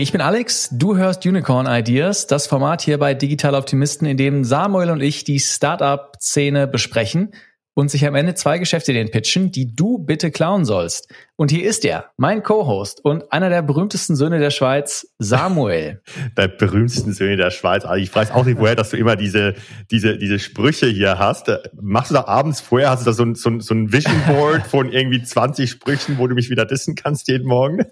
ich bin Alex, du hörst Unicorn Ideas, das Format hier bei Digital Optimisten, in dem Samuel und ich die Startup-Szene besprechen und sich am Ende zwei Geschäftsideen pitchen, die du bitte klauen sollst. Und hier ist er, mein Co-Host und einer der berühmtesten Söhne der Schweiz, Samuel. der berühmtesten Söhne der Schweiz. Also ich weiß auch nicht, woher, dass du immer diese, diese, diese Sprüche hier hast. Machst du da abends vorher, hast du da so ein, so ein, so ein Vision Board von irgendwie 20 Sprüchen, wo du mich wieder dissen kannst jeden Morgen?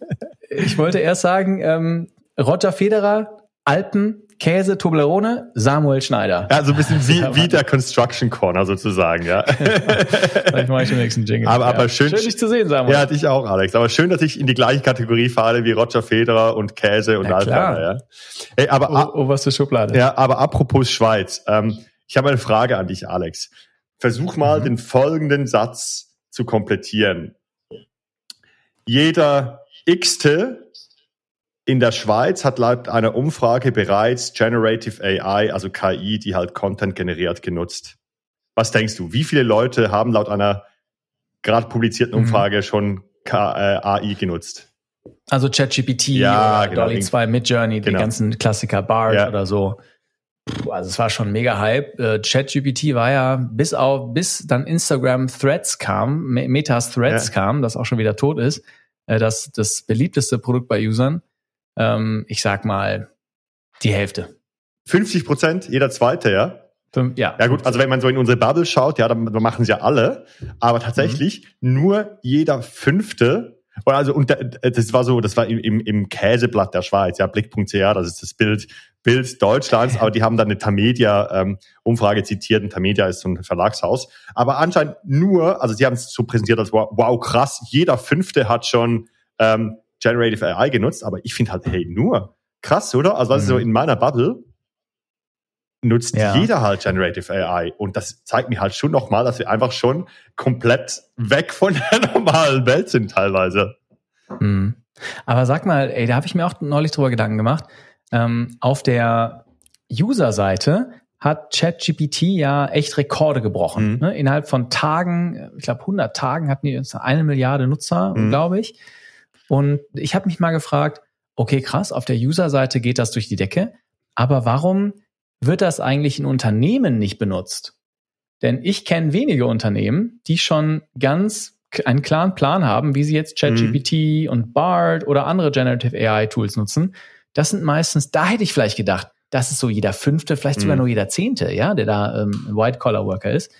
ich wollte erst sagen, ähm, Roger Federer, Alpen, Käse, Toblerone, Samuel Schneider. Ja, so ein bisschen wie, wie der Construction Corner sozusagen, ja. Vielleicht mache ich den nächsten Jingle. Aber, aber schön, schön, dich zu sehen, Samuel. Ja, dich auch, Alex. Aber schön, dass ich in die gleiche Kategorie fahre wie Roger Federer und Käse und ja, Alpana, ja. Hey, aber, oh, was für Schublade. Ja, aber apropos Schweiz. Ähm, ich habe eine Frage an dich, Alex. Versuch mal, mhm. den folgenden Satz zu komplettieren. Jeder x-te in der Schweiz hat laut einer Umfrage bereits Generative AI, also KI, die halt Content generiert, genutzt. Was denkst du? Wie viele Leute haben laut einer gerade publizierten mhm. Umfrage mhm. schon äh, AI genutzt? Also ChatGPT ja, oder genau. Dolly 2 Midjourney, genau. die ganzen Klassiker Bard ja. oder so. Puh, also es war schon mega Hype. Äh, ChatGPT war ja bis auf bis dann Instagram Threads kam, Metas Threads ja. kam, das auch schon wieder tot ist, äh, das das beliebteste Produkt bei Usern ähm, ich sag mal, die Hälfte. 50 Prozent, jeder zweite, ja? Fünf, ja. Ja gut, also wenn man so in unsere Bubble schaut, ja, dann machen sie ja alle, aber tatsächlich mhm. nur jeder fünfte also und das war so, das war im, im, Käseblatt der Schweiz, ja, blick.ch, das ist das Bild, Bild Deutschlands, aber die haben dann eine Tamedia ähm, Umfrage zitiert, und Tamedia ist so ein Verlagshaus, aber anscheinend nur, also sie haben es so präsentiert als wow, wow krass, jeder fünfte hat schon ähm, Generative AI genutzt, aber ich finde halt, hey, nur krass, oder? Also was mhm. so in meiner Bubble nutzt ja. jeder halt Generative AI und das zeigt mir halt schon nochmal, dass wir einfach schon komplett weg von der normalen Welt sind teilweise. Mhm. Aber sag mal, ey, da habe ich mir auch neulich drüber Gedanken gemacht. Ähm, auf der User-Seite hat ChatGPT ja echt Rekorde gebrochen. Mhm. Ne? Innerhalb von Tagen, ich glaube 100 Tagen hatten die eine Milliarde Nutzer, mhm. glaube ich. Und ich habe mich mal gefragt, okay, krass, auf der User-Seite geht das durch die Decke, aber warum wird das eigentlich in Unternehmen nicht benutzt? Denn ich kenne wenige Unternehmen, die schon ganz einen klaren Plan haben, wie sie jetzt ChatGPT mhm. und BART oder andere Generative AI Tools nutzen. Das sind meistens, da hätte ich vielleicht gedacht, das ist so jeder fünfte, vielleicht sogar mhm. nur jeder zehnte, ja, der da ähm, White-Collar-Worker ist.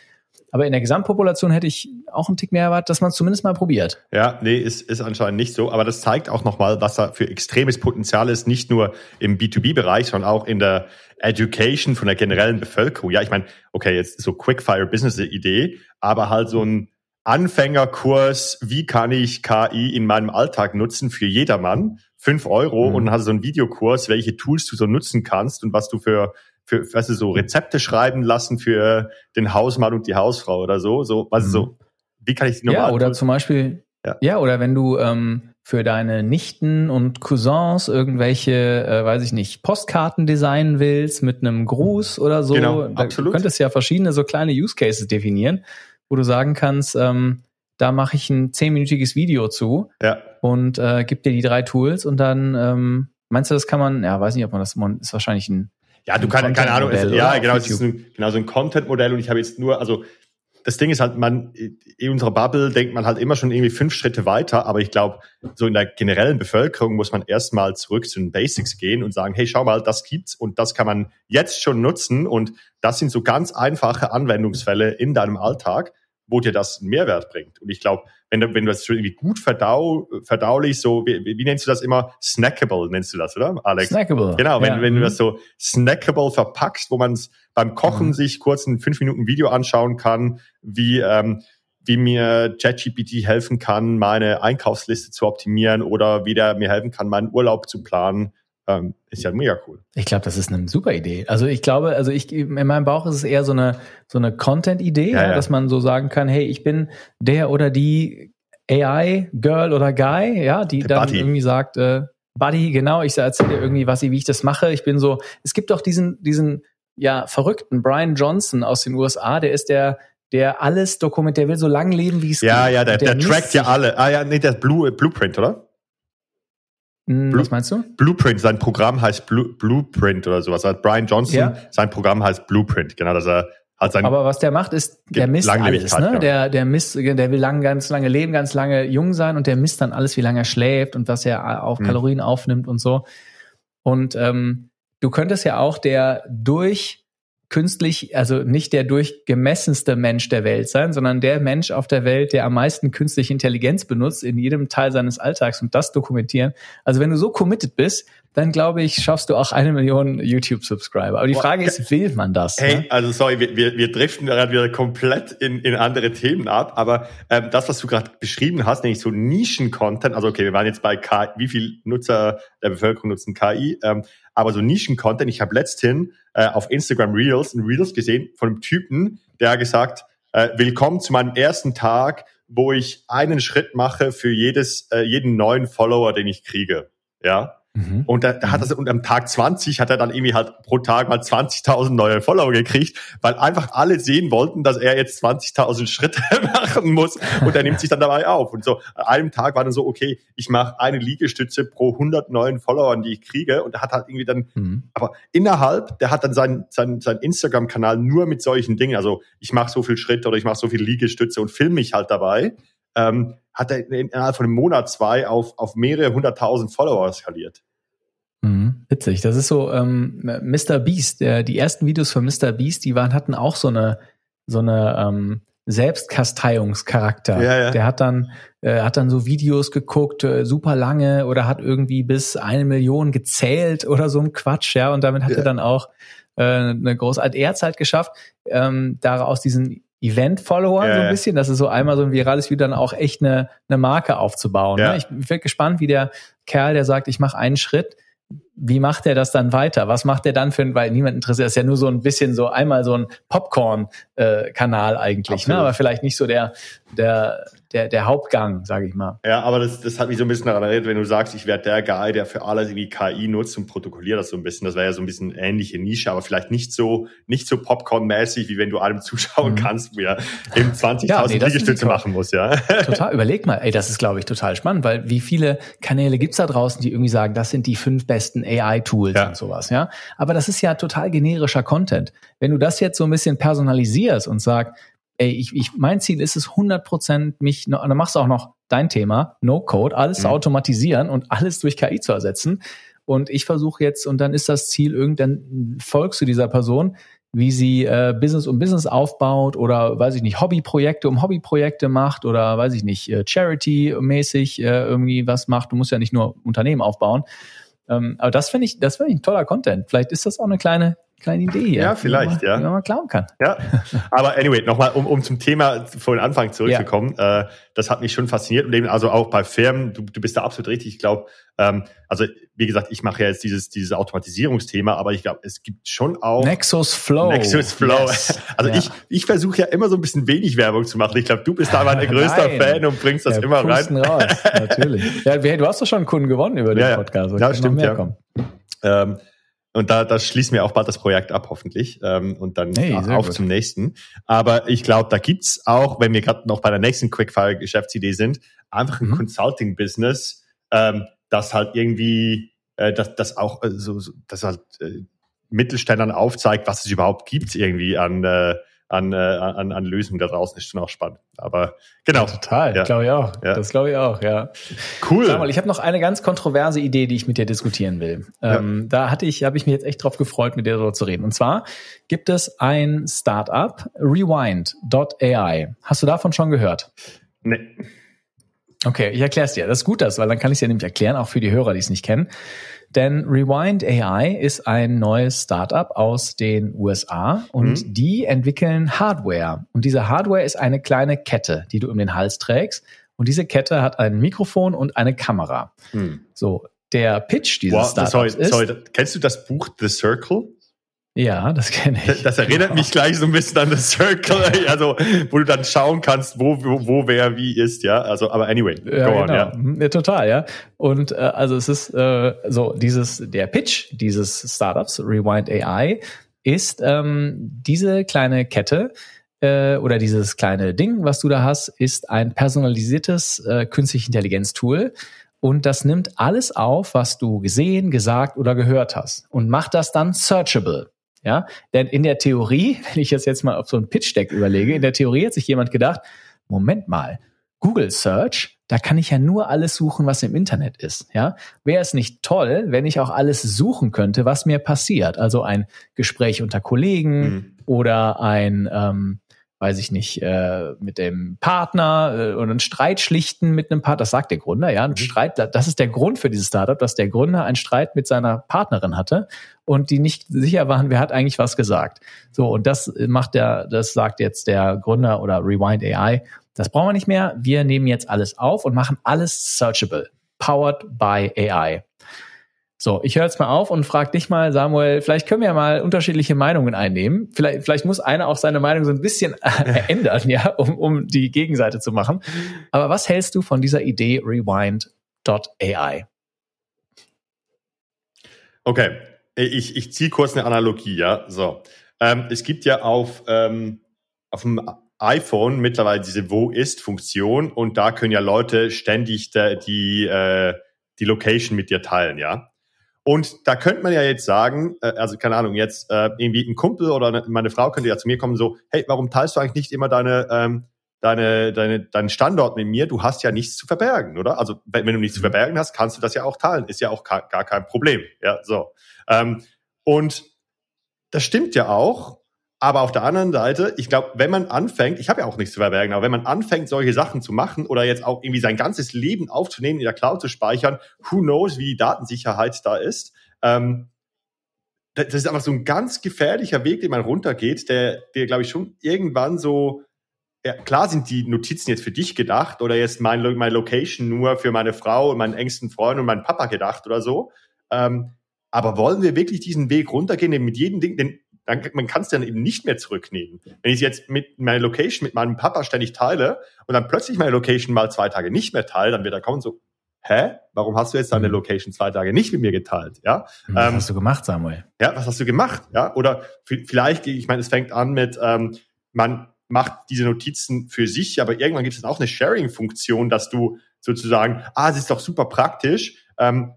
Aber in der Gesamtpopulation hätte ich auch einen Tick mehr erwartet, dass man es zumindest mal probiert. Ja, nee, ist, ist anscheinend nicht so. Aber das zeigt auch nochmal, was da für extremes Potenzial ist, nicht nur im B2B-Bereich, sondern auch in der Education von der generellen Bevölkerung. Ja, ich meine, okay, jetzt so Quickfire-Business-Idee, aber halt so ein Anfängerkurs, wie kann ich KI in meinem Alltag nutzen für jedermann? Fünf Euro mhm. und dann hast du so einen Videokurs, welche Tools du so nutzen kannst und was du für für, weißt du, so Rezepte schreiben lassen für den Hausmann und die Hausfrau oder so. So, weißt du, so, mhm. wie kann ich die normal? Ja, oder zum Beispiel, ja. ja, oder wenn du ähm, für deine Nichten und Cousins irgendwelche, äh, weiß ich nicht, Postkarten designen willst mit einem Gruß oder so. Genau, da absolut. Du könntest ja verschiedene so kleine Use Cases definieren, wo du sagen kannst, ähm, da mache ich ein zehnminütiges Video zu ja. und äh, gib dir die drei Tools und dann ähm, meinst du, das kann man, ja, weiß nicht, ob man das, man ist wahrscheinlich ein ja, du kannst, keine Ahnung, es, ja, genau, es ist ein, genau so ein Content-Modell und ich habe jetzt nur, also das Ding ist halt, man, in unserer Bubble denkt man halt immer schon irgendwie fünf Schritte weiter, aber ich glaube, so in der generellen Bevölkerung muss man erstmal zurück zu den Basics gehen und sagen, hey, schau mal, das gibt's und das kann man jetzt schon nutzen und das sind so ganz einfache Anwendungsfälle in deinem Alltag wo dir das einen Mehrwert bringt. Und ich glaube, wenn du, wenn du das so irgendwie gut verdau, verdaulich, so, wie, wie nennst du das immer? Snackable nennst du das, oder, Alex? Snackable. Genau, wenn, ja. wenn du das so snackable verpackst, wo man es beim Kochen mhm. sich kurz ein fünf Minuten Video anschauen kann, wie, ähm, wie mir ChatGPT helfen kann, meine Einkaufsliste zu optimieren oder wie der mir helfen kann, meinen Urlaub zu planen ähm, ist ja mega cool. Ich glaube, das ist eine super Idee. Also ich glaube, also ich in meinem Bauch ist es eher so eine so eine Content-Idee, ja, ja. dass man so sagen kann, hey, ich bin der oder die AI Girl oder Guy, ja, die Der dann Buddy. irgendwie sagt, äh, Buddy, genau, ich erzähle dir irgendwie was, wie ich das mache. Ich bin so, es gibt doch diesen diesen ja verrückten Brian Johnson aus den USA, der ist der der alles dokumentiert, der will so lang leben, wie es ja, geht. Ja, ja, der, der, der trackt ja alle. Ah ja, nee, der Blue, Blueprint, oder? Hm, was meinst du? Blueprint, sein Programm heißt Blue, Blueprint oder sowas. Also Brian Johnson, ja. sein Programm heißt Blueprint, genau, dass er hat sein Aber was der macht, ist, der misst alles, ne? Ja. Der, der misst, der will lang, ganz lange leben, ganz lange jung sein und der misst dann alles, wie lange er schläft und was er auf mhm. Kalorien aufnimmt und so. Und ähm, du könntest ja auch der durch künstlich, also nicht der durchgemessenste Mensch der Welt sein, sondern der Mensch auf der Welt, der am meisten künstliche Intelligenz benutzt in jedem Teil seines Alltags und das dokumentieren. Also wenn du so committed bist, dann glaube ich, schaffst du auch eine Million YouTube-Subscriber. Aber die Frage ist, will man das? Hey, ne? also sorry, wir, wir, wir driften gerade wieder komplett in, in andere Themen ab, aber ähm, das, was du gerade beschrieben hast, nämlich so Nischen-Content, also okay, wir waren jetzt bei KI, wie viel Nutzer der Bevölkerung nutzen KI, ähm, aber so Nischen-Content, ich habe letzthin äh, auf Instagram Reels ein Reels gesehen von einem Typen, der gesagt, äh, willkommen zu meinem ersten Tag, wo ich einen Schritt mache für jedes, äh, jeden neuen Follower, den ich kriege. Ja, Mhm. Und da, da hat er, und am Tag 20 hat er dann irgendwie halt pro Tag mal 20.000 neue Follower gekriegt, weil einfach alle sehen wollten, dass er jetzt 20.000 Schritte machen muss und er nimmt sich dann dabei auf. Und so an einem Tag war dann so, okay, ich mache eine Liegestütze pro 100 neuen Followern, die ich kriege und er hat halt irgendwie dann, mhm. aber innerhalb, der hat dann sein, sein, sein Instagram-Kanal nur mit solchen Dingen, also ich mache so viel Schritte oder ich mache so viel Liegestütze und filme mich halt dabei. Ähm, hat er innerhalb von einem Monat zwei auf, auf mehrere hunderttausend Follower skaliert. Witzig. Das ist so ähm, Mr. Beast. Der, die ersten Videos von Mr. Beast, die waren hatten auch so eine so eine ähm, Selbstkasteiungscharakter. Ja, ja. Der hat dann äh, hat dann so Videos geguckt, äh, super lange oder hat irgendwie bis eine Million gezählt oder so ein Quatsch, ja. Und damit hat ja. er dann auch äh, eine große Erzeit geschafft, ähm, daraus diesen Event-Follower ja, so ein bisschen. Das ist so einmal so ein virales Video, dann auch echt eine, eine Marke aufzubauen. Ja. Ne? Ich, ich bin gespannt, wie der Kerl, der sagt, ich mache einen Schritt, wie macht er das dann weiter? Was macht er dann für ein, weil niemand interessiert, das ist ja nur so ein bisschen so einmal so ein Popcorn-Kanal äh, eigentlich, ne? aber vielleicht nicht so der, der, der, der Hauptgang, sage ich mal. Ja, aber das, das hat mich so ein bisschen daran erinnert, wenn du sagst, ich werde der Guy, der für alles irgendwie KI nutzt und protokolliert das so ein bisschen. Das wäre ja so ein bisschen ähnliche Nische, aber vielleicht nicht so, nicht so Popcorn-mäßig, wie wenn du einem zuschauen mhm. kannst, wie er eben 20.000 ja, nee, Liegestütze machen muss, ja. Total, überleg mal, ey, das ist, glaube ich, total spannend, weil wie viele Kanäle gibt's da draußen, die irgendwie sagen, das sind die fünf besten AI-Tools ja. und sowas, ja. Aber das ist ja total generischer Content. Wenn du das jetzt so ein bisschen personalisierst und sagst, ey, ich, ich, mein Ziel ist es 100 Prozent mich, dann machst du auch noch dein Thema, No Code, alles mhm. zu automatisieren und alles durch KI zu ersetzen. Und ich versuche jetzt, und dann ist das Ziel, irgendein folgst du dieser Person, wie sie äh, Business um Business aufbaut oder weiß ich nicht, Hobbyprojekte um Hobbyprojekte macht oder weiß ich nicht, äh, Charity-mäßig äh, irgendwie was macht. Du musst ja nicht nur Unternehmen aufbauen. Ähm, aber das finde ich, das finde ich ein toller Content. Vielleicht ist das auch eine kleine kleine Idee. Ja, ja vielleicht, man, ja. Wenn man klauen kann. Ja, aber anyway, nochmal, um, um zum Thema vor den Anfang zurückzukommen, ja. äh, das hat mich schon fasziniert und eben also auch bei Firmen, du, du bist da absolut richtig. Ich glaube, ähm, also wie gesagt, ich mache ja jetzt dieses, dieses Automatisierungsthema, aber ich glaube, es gibt schon auch Nexus Flow. Nexus Flow. Yes. Also ja. ich, ich versuche ja immer so ein bisschen wenig Werbung zu machen. Ich glaube, du bist da mein größter Fan und bringst das ja, immer rein. Raus, natürlich. Ja, du hast doch schon einen Kunden gewonnen über den ja, Podcast. Ja, stimmt, ja. Ähm, und da, da schließen wir auch bald das Projekt ab, hoffentlich. Ähm, und dann hey, auf gut. zum nächsten. Aber ich glaube, da gibt's auch, wenn wir gerade noch bei der nächsten Quickfire-Geschäftsidee sind, einfach ein mhm. Consulting-Business, ähm, das halt irgendwie, äh, das, das auch äh, so, so, das halt äh, Mittelständlern aufzeigt, was es überhaupt gibt irgendwie an äh, an, äh, an, an Lösungen da draußen ist schon auch spannend. Aber genau. Ja, total, ja. glaube ich auch. Ja. Das glaube ich auch, ja. Cool. Sag mal, ich habe noch eine ganz kontroverse Idee, die ich mit dir diskutieren will. Ähm, da hatte ich, habe ich mich jetzt echt drauf gefreut, mit dir darüber zu reden. Und zwar gibt es ein Startup, Rewind.ai. Hast du davon schon gehört? Nee. Okay, ich erkläre es dir. Das ist gut, das, weil dann kann ich es dir nämlich erklären, auch für die Hörer, die es nicht kennen. Denn Rewind AI ist ein neues Startup aus den USA und mhm. die entwickeln Hardware. Und diese Hardware ist eine kleine Kette, die du um den Hals trägst. Und diese Kette hat ein Mikrofon und eine Kamera. Mhm. So, der Pitch dieses wow, Startups sorry, ist. Sorry, kennst du das Buch The Circle? Ja, das kenne ich. Das erinnert mich gleich so ein bisschen an The Circle, also wo du dann schauen kannst, wo, wo, wo wer wie ist, ja. Also, aber anyway, go ja, on, genau. ja. Mhm, ja. Total, ja. Und äh, also es ist äh, so, dieses, der Pitch dieses Startups, Rewind AI, ist ähm, diese kleine Kette, äh, oder dieses kleine Ding, was du da hast, ist ein personalisiertes äh, künstliche Intelligenz-Tool, und das nimmt alles auf, was du gesehen, gesagt oder gehört hast und macht das dann searchable. Ja, denn in der Theorie, wenn ich das jetzt mal auf so ein Pitch-Deck überlege, in der Theorie hat sich jemand gedacht, Moment mal, Google Search, da kann ich ja nur alles suchen, was im Internet ist. Ja, wäre es nicht toll, wenn ich auch alles suchen könnte, was mir passiert? Also ein Gespräch unter Kollegen mhm. oder ein ähm, weiß ich nicht, äh, mit dem Partner äh, und einen Streit schlichten mit einem Partner. Das sagt der Gründer, ja. Ein mhm. Streit, das ist der Grund für dieses Startup, dass der Gründer einen Streit mit seiner Partnerin hatte und die nicht sicher waren, wer hat eigentlich was gesagt. So, und das macht der, das sagt jetzt der Gründer oder Rewind AI. Das brauchen wir nicht mehr. Wir nehmen jetzt alles auf und machen alles searchable. Powered by AI. So, ich höre jetzt mal auf und frage dich mal, Samuel, vielleicht können wir ja mal unterschiedliche Meinungen einnehmen. Vielleicht, vielleicht muss einer auch seine Meinung so ein bisschen ändern, ja, um, um die Gegenseite zu machen. Aber was hältst du von dieser Idee Rewind.ai? Okay, ich, ich ziehe kurz eine Analogie, ja. So. Ähm, es gibt ja auf, ähm, auf dem iPhone mittlerweile diese Wo ist-Funktion und da können ja Leute ständig die, die, äh, die Location mit dir teilen, ja. Und da könnte man ja jetzt sagen, äh, also keine Ahnung, jetzt äh, irgendwie ein Kumpel oder meine Frau könnte ja zu mir kommen so, hey, warum teilst du eigentlich nicht immer deine ähm, deine, deine, deinen Standort mit mir, du hast ja nichts zu verbergen, oder? Also wenn, wenn du nichts zu mhm. verbergen hast, kannst du das ja auch teilen. Ist ja auch gar kein Problem. Ja, so. Ähm, und das stimmt ja auch. Aber auf der anderen Seite, ich glaube, wenn man anfängt, ich habe ja auch nichts zu verbergen, aber wenn man anfängt, solche Sachen zu machen oder jetzt auch irgendwie sein ganzes Leben aufzunehmen, in der Cloud zu speichern, who knows, wie die Datensicherheit da ist. Ähm, das ist einfach so ein ganz gefährlicher Weg, den man runtergeht, der, der glaube ich, schon irgendwann so, ja, klar sind die Notizen jetzt für dich gedacht oder jetzt mein, meine Location nur für meine Frau und meinen engsten Freund und meinen Papa gedacht oder so. Ähm, aber wollen wir wirklich diesen Weg runtergehen, denn mit jedem Ding, denn dann, man kann es dann eben nicht mehr zurücknehmen. Wenn ich jetzt mit meiner Location mit meinem Papa ständig teile und dann plötzlich meine Location mal zwei Tage nicht mehr teile, dann wird er kommen so, hä? Warum hast du jetzt deine mhm. Location zwei Tage nicht mit mir geteilt? Ja. Was ähm, hast du gemacht, Samuel? Ja, was hast du gemacht? Ja. Oder vielleicht, ich meine, es fängt an mit, ähm, man macht diese Notizen für sich, aber irgendwann gibt es auch eine Sharing-Funktion, dass du sozusagen, ah, es ist doch super praktisch. Ähm,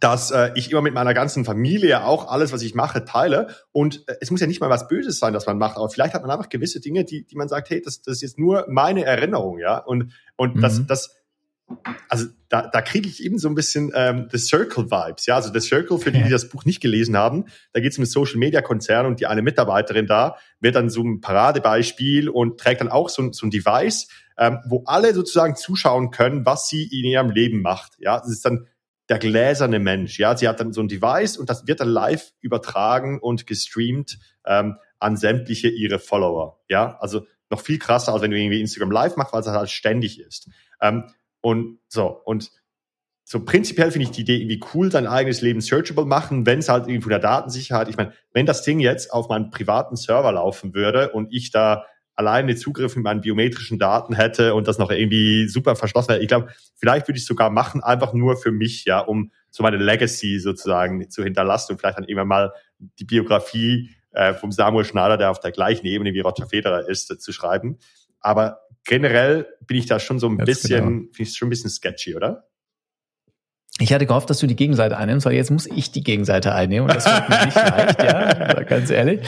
dass äh, ich immer mit meiner ganzen Familie auch alles, was ich mache, teile. Und äh, es muss ja nicht mal was Böses sein, das man macht, aber vielleicht hat man einfach gewisse Dinge, die, die man sagt, hey, das, das ist jetzt nur meine Erinnerung, ja. Und, und mhm. das, das, also da, da kriege ich eben so ein bisschen ähm, The Circle Vibes, ja. Also The Circle, für die, die das Buch nicht gelesen haben, da geht es um einen Social Media Konzern und die eine Mitarbeiterin da wird dann so ein Paradebeispiel und trägt dann auch so, so ein Device, ähm, wo alle sozusagen zuschauen können, was sie in ihrem Leben macht. Ja, das ist dann der gläserne Mensch. Ja, sie hat dann so ein Device und das wird dann live übertragen und gestreamt ähm, an sämtliche ihre Follower. Ja, also noch viel krasser, als wenn du irgendwie Instagram live machst, weil es halt ständig ist. Ähm, und so, und so prinzipiell finde ich die Idee irgendwie cool, dein eigenes Leben searchable machen, wenn es halt irgendwie von der Datensicherheit, ich meine, wenn das Ding jetzt auf meinem privaten Server laufen würde und ich da alleine Zugriff mit meinen biometrischen Daten hätte und das noch irgendwie super verschlossen wäre. Ich glaube, vielleicht würde ich es sogar machen, einfach nur für mich, ja, um so meine Legacy sozusagen zu hinterlassen und vielleicht dann immer mal die Biografie äh, vom Samuel Schneider, der auf der gleichen Ebene wie Roger Federer ist, äh, zu schreiben. Aber generell bin ich da schon so ein Ganz bisschen, genau. finde ich schon ein bisschen sketchy, oder? Ich hatte gehofft, dass du die Gegenseite einnimmst, weil jetzt muss ich die Gegenseite einnehmen und das wird mir nicht leicht, ja, ganz ehrlich.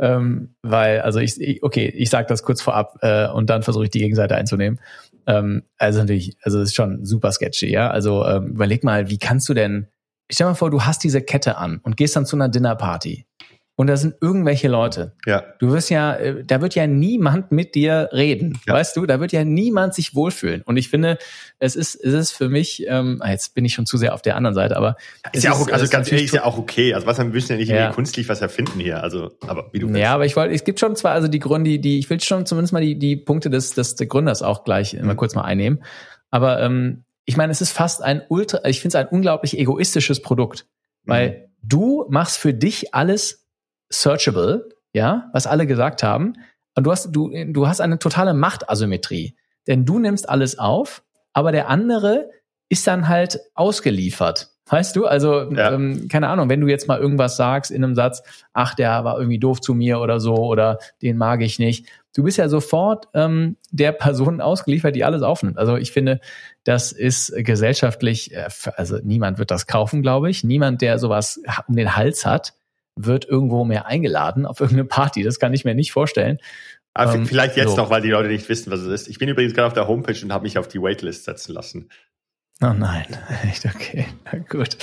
Ähm, weil, also ich, okay, ich sage das kurz vorab äh, und dann versuche ich die Gegenseite einzunehmen. Ähm, also natürlich, also es ist schon super sketchy, ja. Also ähm, überleg mal, wie kannst du denn, ich stell mal vor, du hast diese Kette an und gehst dann zu einer Dinnerparty und da sind irgendwelche Leute. Ja. Du wirst ja, äh, da wird ja niemand mit dir reden, ja. weißt du? Da wird ja niemand sich wohlfühlen. Und ich finde, es ist, es ist für mich, ähm, ah, jetzt bin ich schon zu sehr auf der anderen Seite, aber ist ja auch, also ganz ehrlich, ist ja auch okay. Also was wir müssen ja nicht ja. künstlich was erfinden hier. Also, aber wie du willst. Ja, aber ich wollte, es gibt schon zwar also die Gründe, die, die ich will schon zumindest mal die die Punkte des des Gründers auch gleich mhm. mal kurz mal einnehmen. Aber ähm, ich meine, es ist fast ein ultra, ich finde es ein unglaublich egoistisches Produkt, weil mhm. du machst für dich alles searchable, ja, was alle gesagt haben. Und du hast, du, du hast eine totale Machtasymmetrie. Denn du nimmst alles auf, aber der andere ist dann halt ausgeliefert. Weißt du, also ja. ähm, keine Ahnung, wenn du jetzt mal irgendwas sagst in einem Satz, ach, der war irgendwie doof zu mir oder so oder den mag ich nicht. Du bist ja sofort ähm, der Person ausgeliefert, die alles aufnimmt. Also ich finde, das ist gesellschaftlich, äh, also niemand wird das kaufen, glaube ich. Niemand, der sowas um den Hals hat, wird irgendwo mehr eingeladen auf irgendeine Party. Das kann ich mir nicht vorstellen. Aber ähm, vielleicht jetzt so. noch, weil die Leute nicht wissen, was es ist. Ich bin übrigens gerade auf der Homepage und habe mich auf die Waitlist setzen lassen. Oh nein, echt okay. Na gut.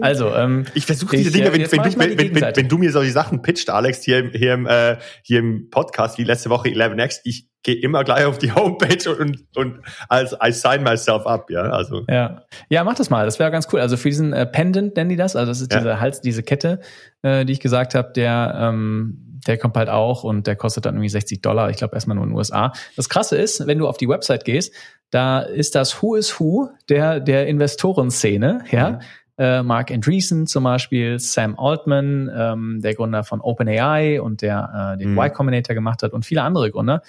Also, ähm, ich versuche diese Dinge, wenn, wenn, du, wenn, wenn, wenn, du mir solche Sachen pitcht, Alex, hier, hier, im, äh, hier im Podcast, wie letzte Woche 11x, ich gehe immer gleich auf die Homepage und, und als I sign myself up, ja. Also. Ja. Ja, mach das mal. Das wäre ganz cool. Also für diesen äh, Pendant nennen die das. Also das ist ja. diese Hals, diese Kette, äh, die ich gesagt habe, der ähm, der kommt halt auch und der kostet dann irgendwie 60 Dollar. Ich glaube erstmal nur in den USA. Das Krasse ist, wenn du auf die Website gehst, da ist das Who is Who der, der Investorenszene, ja. Mhm. Äh, Mark Andreessen zum Beispiel, Sam Altman, ähm, der Gründer von OpenAI und der äh, den mhm. Y Combinator gemacht hat und viele andere Gründer,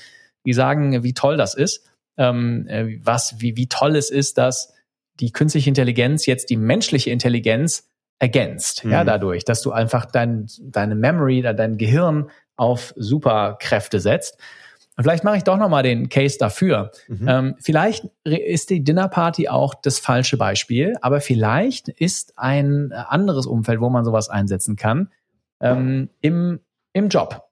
die sagen, wie toll das ist, ähm, äh, was, wie, wie toll es ist, dass die künstliche Intelligenz jetzt die menschliche Intelligenz ergänzt, mhm. ja, dadurch, dass du einfach dein, deine Memory, dein Gehirn auf Superkräfte setzt. Und vielleicht mache ich doch nochmal den Case dafür. Mhm. Ähm, vielleicht ist die Dinnerparty auch das falsche Beispiel, aber vielleicht ist ein anderes Umfeld, wo man sowas einsetzen kann, ähm, im, im Job.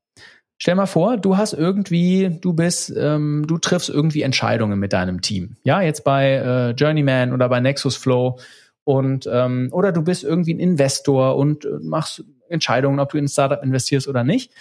Stell mal vor, du hast irgendwie, du bist, ähm, du triffst irgendwie Entscheidungen mit deinem Team. Ja, jetzt bei äh, Journeyman oder bei Nexus Flow und ähm, oder du bist irgendwie ein Investor und äh, machst Entscheidungen, ob du in ein Startup investierst oder nicht.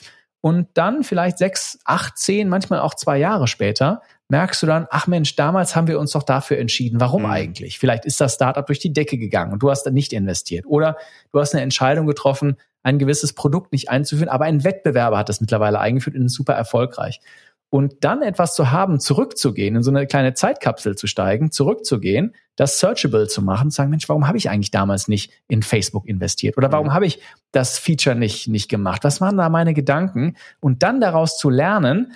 Und dann vielleicht sechs, acht, zehn, manchmal auch zwei Jahre später merkst du dann, ach Mensch, damals haben wir uns doch dafür entschieden. Warum mhm. eigentlich? Vielleicht ist das Startup durch die Decke gegangen und du hast dann nicht investiert. Oder du hast eine Entscheidung getroffen, ein gewisses Produkt nicht einzuführen, aber ein Wettbewerber hat das mittlerweile eingeführt und ist super erfolgreich. Und dann etwas zu haben, zurückzugehen, in so eine kleine Zeitkapsel zu steigen, zurückzugehen, das searchable zu machen, zu sagen, Mensch, warum habe ich eigentlich damals nicht in Facebook investiert? Oder warum mhm. habe ich das Feature nicht, nicht gemacht? Was waren da meine Gedanken? Und dann daraus zu lernen,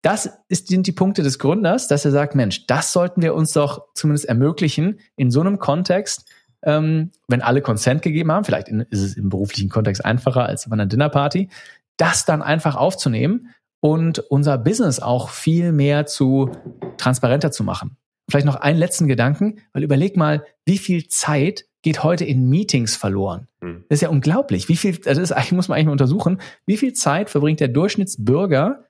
das ist, sind die Punkte des Gründers, dass er sagt, Mensch, das sollten wir uns doch zumindest ermöglichen, in so einem Kontext, ähm, wenn alle Consent gegeben haben, vielleicht in, ist es im beruflichen Kontext einfacher als bei einer Dinnerparty, das dann einfach aufzunehmen und unser Business auch viel mehr zu transparenter zu machen. Vielleicht noch einen letzten Gedanken, weil überleg mal, wie viel Zeit geht heute in Meetings verloren. Hm. Das ist ja unglaublich. Wie viel, also das ist, muss man eigentlich mal untersuchen, wie viel Zeit verbringt der Durchschnittsbürger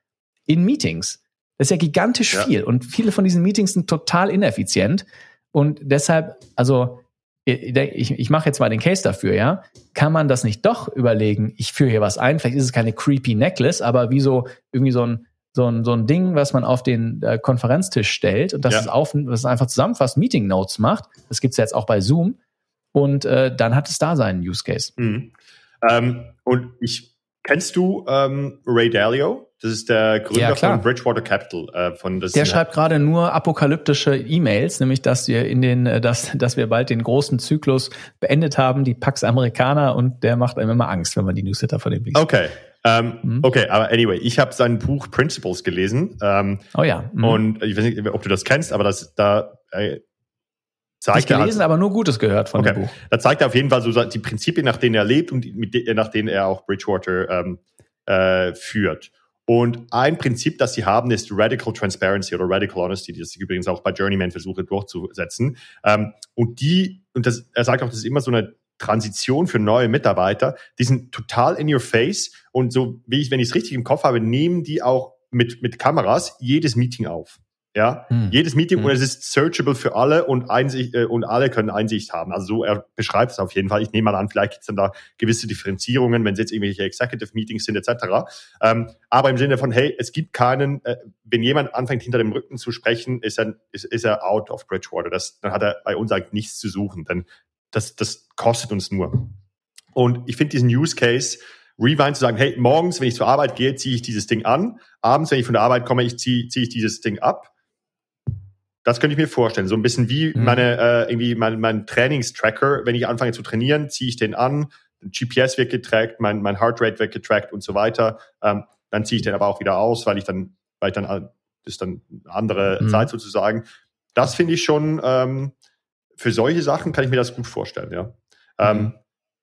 in Meetings? Das ist ja gigantisch ja. viel und viele von diesen Meetings sind total ineffizient und deshalb, also ich, ich mache jetzt mal den Case dafür, ja, kann man das nicht doch überlegen, ich führe hier was ein, vielleicht ist es keine creepy Necklace, aber wie so irgendwie so ein so ein, so ein Ding, was man auf den äh, Konferenztisch stellt und das ja. ist auf, das ist einfach zusammenfasst Meeting Notes macht. Das gibt's ja jetzt auch bei Zoom und äh, dann hat es da seinen Use Case. Mhm. Ähm, und ich kennst du ähm, Ray Dalio? Das ist der Gründer ja, von Bridgewater Capital. Äh, von das der schreibt gerade nur apokalyptische E-Mails, nämlich dass wir in den, äh, dass, dass wir bald den großen Zyklus beendet haben, die Pax Amerikaner, und der macht einem immer Angst, wenn man die Newsletter von dem liest. Okay. Ähm, mhm. Okay, aber anyway, ich habe sein Buch Principles gelesen. Ähm, oh ja. Mhm. Und ich weiß nicht, ob du das kennst, aber das da äh, zeigt ich gelesen, er, aber nur Gutes gehört von okay. dem Buch. Da zeigt er auf jeden Fall so die Prinzipien, nach denen er lebt und mit, nach denen er auch Bridgewater ähm, äh, führt. Und ein Prinzip, das sie haben, ist Radical Transparency oder Radical Honesty, das ich übrigens auch bei Journeyman versuche durchzusetzen. Ähm, und die, und das, er sagt auch, das ist immer so eine Transition für neue Mitarbeiter, die sind total in your face und so, wie ich, wenn ich es richtig im Kopf habe, nehmen die auch mit, mit Kameras jedes Meeting auf. Ja, hm. jedes Meeting hm. und es ist searchable für alle und Einsicht äh, und alle können Einsicht haben. Also so er beschreibt es auf jeden Fall. Ich nehme mal an, vielleicht gibt es dann da gewisse Differenzierungen, wenn es jetzt irgendwelche Executive Meetings sind etc. Ähm, aber im Sinne von hey, es gibt keinen. Äh, wenn jemand anfängt hinter dem Rücken zu sprechen, ist er ist, ist er out of Bridgewater. Das dann hat er bei uns eigentlich nichts zu suchen, denn das das kostet uns nur. Und ich finde diesen Use Case Rewind zu sagen, hey, morgens, wenn ich zur Arbeit gehe, ziehe ich dieses Ding an. Abends, wenn ich von der Arbeit komme, ich ziehe zieh ich dieses Ding ab das könnte ich mir vorstellen. So ein bisschen wie mhm. meine, äh, irgendwie mein, mein Trainingstracker. Wenn ich anfange zu trainieren, ziehe ich den an, GPS wird getrackt, mein, mein Heartrate wird getrackt und so weiter. Ähm, dann ziehe ich den aber auch wieder aus, weil ich dann, weil ich dann, das ist dann eine andere mhm. Zeit sozusagen. Das finde ich schon, ähm, für solche Sachen kann ich mir das gut vorstellen, ja. Ähm,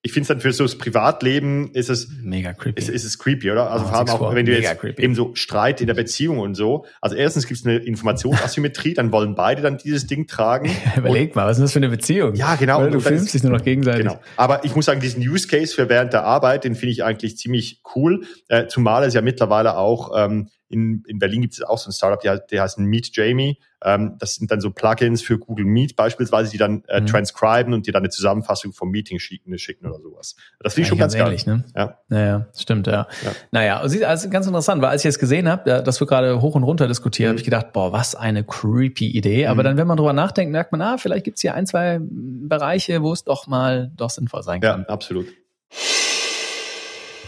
ich finde es dann für so das Privatleben ist es mega creepy. Ist, ist es creepy, oder? Also oh, vor allem auch, vor. wenn du jetzt creepy. eben so Streit in der Beziehung und so. Also erstens gibt es eine Informationsasymmetrie, dann wollen beide dann dieses Ding tragen. Überleg mal, was ist das für eine Beziehung? Ja, genau. Weil du filmst dich nur noch gegenseitig. Genau. Aber ich muss sagen, diesen Use Case für während der Arbeit, den finde ich eigentlich ziemlich cool. Äh, zumal es ja mittlerweile auch ähm, in, in Berlin gibt es auch so ein Startup, der, der heißt Meet Jamie. Ähm, das sind dann so Plugins für Google Meet beispielsweise, die dann äh, mhm. transcriben und dir dann eine Zusammenfassung vom Meeting schicken, schicken oder sowas. Das finde ich ja, schon ganz, ganz ähnlich, geil. Ne? Ja. Naja, stimmt, ja. ja. Naja, also ganz interessant, weil als ich es gesehen habe, dass wir gerade hoch und runter diskutieren, mhm. habe ich gedacht, boah, was eine creepy Idee. Aber mhm. dann, wenn man drüber nachdenkt, merkt man, ah, vielleicht gibt's hier ein, zwei Bereiche, wo es doch mal doch sinnvoll sein kann. Ja, absolut.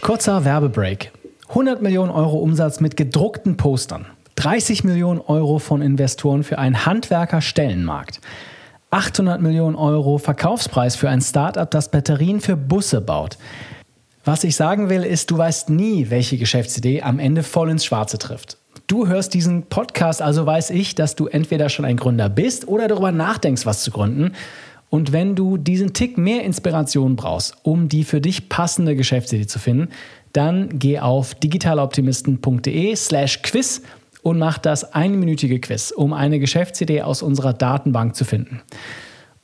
Kurzer Werbebreak. 100 Millionen Euro Umsatz mit gedruckten Postern. 30 Millionen Euro von Investoren für einen Handwerkerstellenmarkt. 800 Millionen Euro Verkaufspreis für ein Startup, das Batterien für Busse baut. Was ich sagen will, ist, du weißt nie, welche Geschäftsidee am Ende voll ins Schwarze trifft. Du hörst diesen Podcast, also weiß ich, dass du entweder schon ein Gründer bist oder darüber nachdenkst, was zu gründen. Und wenn du diesen Tick mehr Inspiration brauchst, um die für dich passende Geschäftsidee zu finden, dann geh auf digitaloptimisten.de slash quiz und mach das einminütige Quiz, um eine Geschäftsidee aus unserer Datenbank zu finden.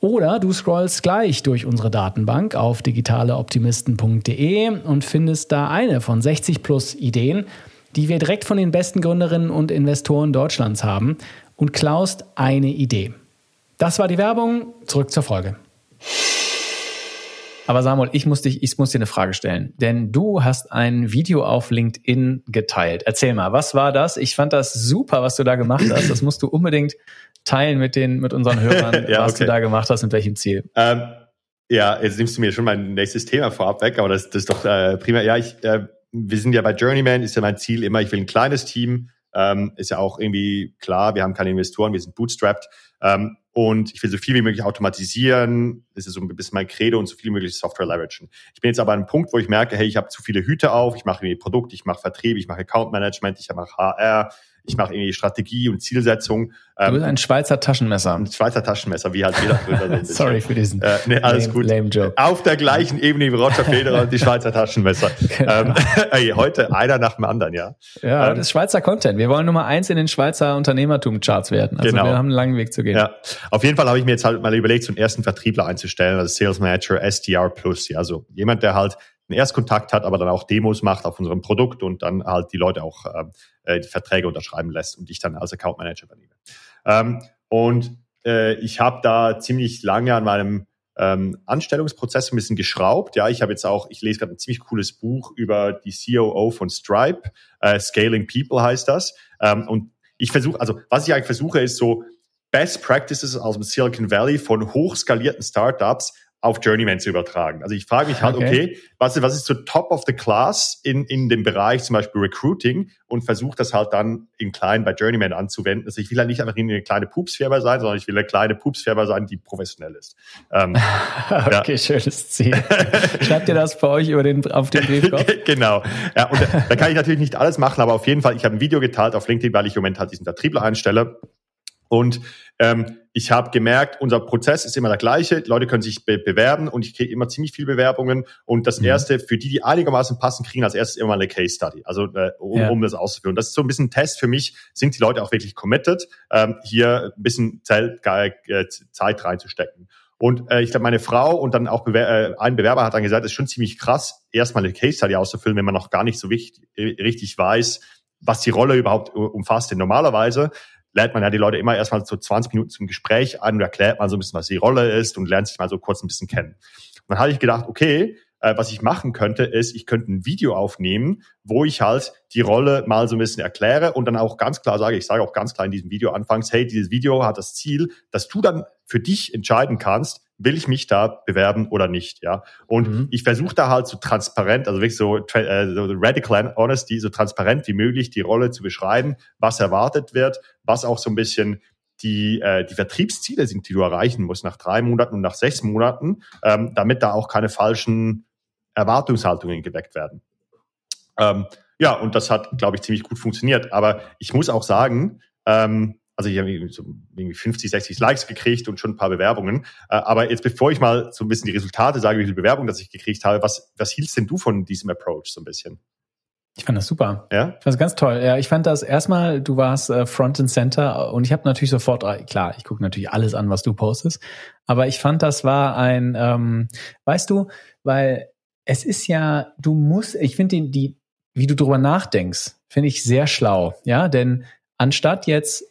Oder du scrollst gleich durch unsere Datenbank auf digitaleoptimisten.de und findest da eine von 60 plus Ideen, die wir direkt von den besten Gründerinnen und Investoren Deutschlands haben und klaust eine Idee. Das war die Werbung. Zurück zur Folge. Aber Samuel, ich muss dich, ich muss dir eine Frage stellen, denn du hast ein Video auf LinkedIn geteilt. Erzähl mal, was war das? Ich fand das super, was du da gemacht hast. Das musst du unbedingt teilen mit den, mit unseren Hörern, ja, was okay. du da gemacht hast und welchem Ziel. Ähm, ja, jetzt nimmst du mir schon mein nächstes Thema vorab weg, aber das, das ist doch äh, prima. Ja, ich, äh, wir sind ja bei Journeyman, ist ja mein Ziel immer, ich will ein kleines Team, ähm, ist ja auch irgendwie klar, wir haben keine Investoren, wir sind bootstrapped. Ähm, und ich will so viel wie möglich automatisieren. Das ist so ein bisschen mein Credo und so viel wie möglich Software leveragen. Ich bin jetzt aber an einem Punkt, wo ich merke, hey, ich habe zu viele Hüte auf, ich mache irgendwie Produkt, ich mache Vertrieb, ich mache Account Management, ich mache HR, ich mache irgendwie Strategie und Zielsetzung. Du bist ähm, ein Schweizer Taschenmesser. Ein Schweizer Taschenmesser, wie halt jeder Gründer. Sorry für diesen äh, nee, alles lame, gut. lame Joke. Auf der gleichen Ebene wie Roger Federer und die Schweizer Taschenmesser. Genau. Ähm, ey, heute einer nach dem anderen, ja. Ja, ähm, das ist Schweizer Content. Wir wollen Nummer eins in den Schweizer Unternehmertum-Charts werden. Also genau. wir haben einen langen Weg zu gehen. Ja. Auf jeden Fall habe ich mir jetzt halt mal überlegt, so einen ersten Vertriebler einzustellen, also Sales Manager SDR Plus. Ja, also jemand, der halt einen Erstkontakt hat, aber dann auch Demos macht auf unserem Produkt und dann halt die Leute auch ähm, äh, die Verträge unterschreiben lässt und ich dann als Account Manager übernehme. Ähm, und äh, ich habe da ziemlich lange an meinem ähm, Anstellungsprozess ein bisschen geschraubt. Ja, ich habe jetzt auch, ich lese gerade ein ziemlich cooles Buch über die COO von Stripe, äh, Scaling People heißt das. Ähm, und ich versuche, also was ich eigentlich versuche, ist so Best Practices aus dem Silicon Valley von hochskalierten Startups auf Journeyman zu übertragen. Also ich frage mich halt, okay, okay was, was ist so top of the class in, in dem Bereich zum Beispiel Recruiting und versuche das halt dann in klein bei Journeyman anzuwenden. Also ich will ja nicht einfach eine kleine Pupsfirma sein, sondern ich will eine kleine Pupsfirma sein, die professionell ist. Ähm, okay, ja. schönes Ziel. Schreibt ihr das bei euch über den, auf den Briefkopf? genau. Ja, und da, da kann ich natürlich nicht alles machen, aber auf jeden Fall, ich habe ein Video geteilt auf LinkedIn, weil ich im Moment halt diesen Vertriebler einstelle. Und ähm, ich habe gemerkt, unser Prozess ist immer der gleiche. Die Leute können sich be bewerben und ich kriege immer ziemlich viele Bewerbungen. Und das mhm. erste, für die, die einigermaßen passen, kriegen als erstes immer eine Case Study, also äh, um, ja. um das auszuführen. Das ist so ein bisschen ein Test für mich. Sind die Leute auch wirklich committed, ähm, hier ein bisschen Zeit, äh, Zeit reinzustecken? Und äh, ich glaube, meine Frau und dann auch Bewer äh, ein Bewerber hat dann gesagt, es ist schon ziemlich krass, erstmal eine Case Study auszufüllen, wenn man noch gar nicht so wichtig, richtig weiß, was die Rolle überhaupt umfasst. Denn normalerweise lädt man ja die Leute immer erstmal so 20 Minuten zum Gespräch ein und erklärt mal so ein bisschen, was die Rolle ist und lernt sich mal so kurz ein bisschen kennen. Und dann hatte ich gedacht, okay, äh, was ich machen könnte, ist, ich könnte ein Video aufnehmen, wo ich halt die Rolle mal so ein bisschen erkläre und dann auch ganz klar sage, ich sage auch ganz klar in diesem Video anfangs, hey, dieses Video hat das Ziel, dass du dann für dich entscheiden kannst, will ich mich da bewerben oder nicht, ja. Und mhm. ich versuche da halt so transparent, also wirklich so, äh, so radical honesty, so transparent wie möglich die Rolle zu beschreiben, was erwartet wird, was auch so ein bisschen die, äh, die Vertriebsziele sind, die du erreichen musst nach drei Monaten und nach sechs Monaten, ähm, damit da auch keine falschen Erwartungshaltungen geweckt werden. Ähm, ja, und das hat, glaube ich, ziemlich gut funktioniert. Aber ich muss auch sagen, ähm, also ich habe irgendwie 50, 60 Likes gekriegt und schon ein paar Bewerbungen. Äh, aber jetzt bevor ich mal so ein bisschen die Resultate sage, wie viele Bewerbungen das ich gekriegt habe, was, was hielst denn du von diesem Approach so ein bisschen? Ich fand das super. Ja? Ich fand das ganz toll. Ja, ich fand das erstmal, du warst äh, Front and Center und ich habe natürlich sofort, äh, klar, ich gucke natürlich alles an, was du postest, aber ich fand, das war ein, ähm, weißt du, weil es ist ja, du musst, ich finde die, die, wie du drüber nachdenkst, finde ich sehr schlau, ja, denn anstatt jetzt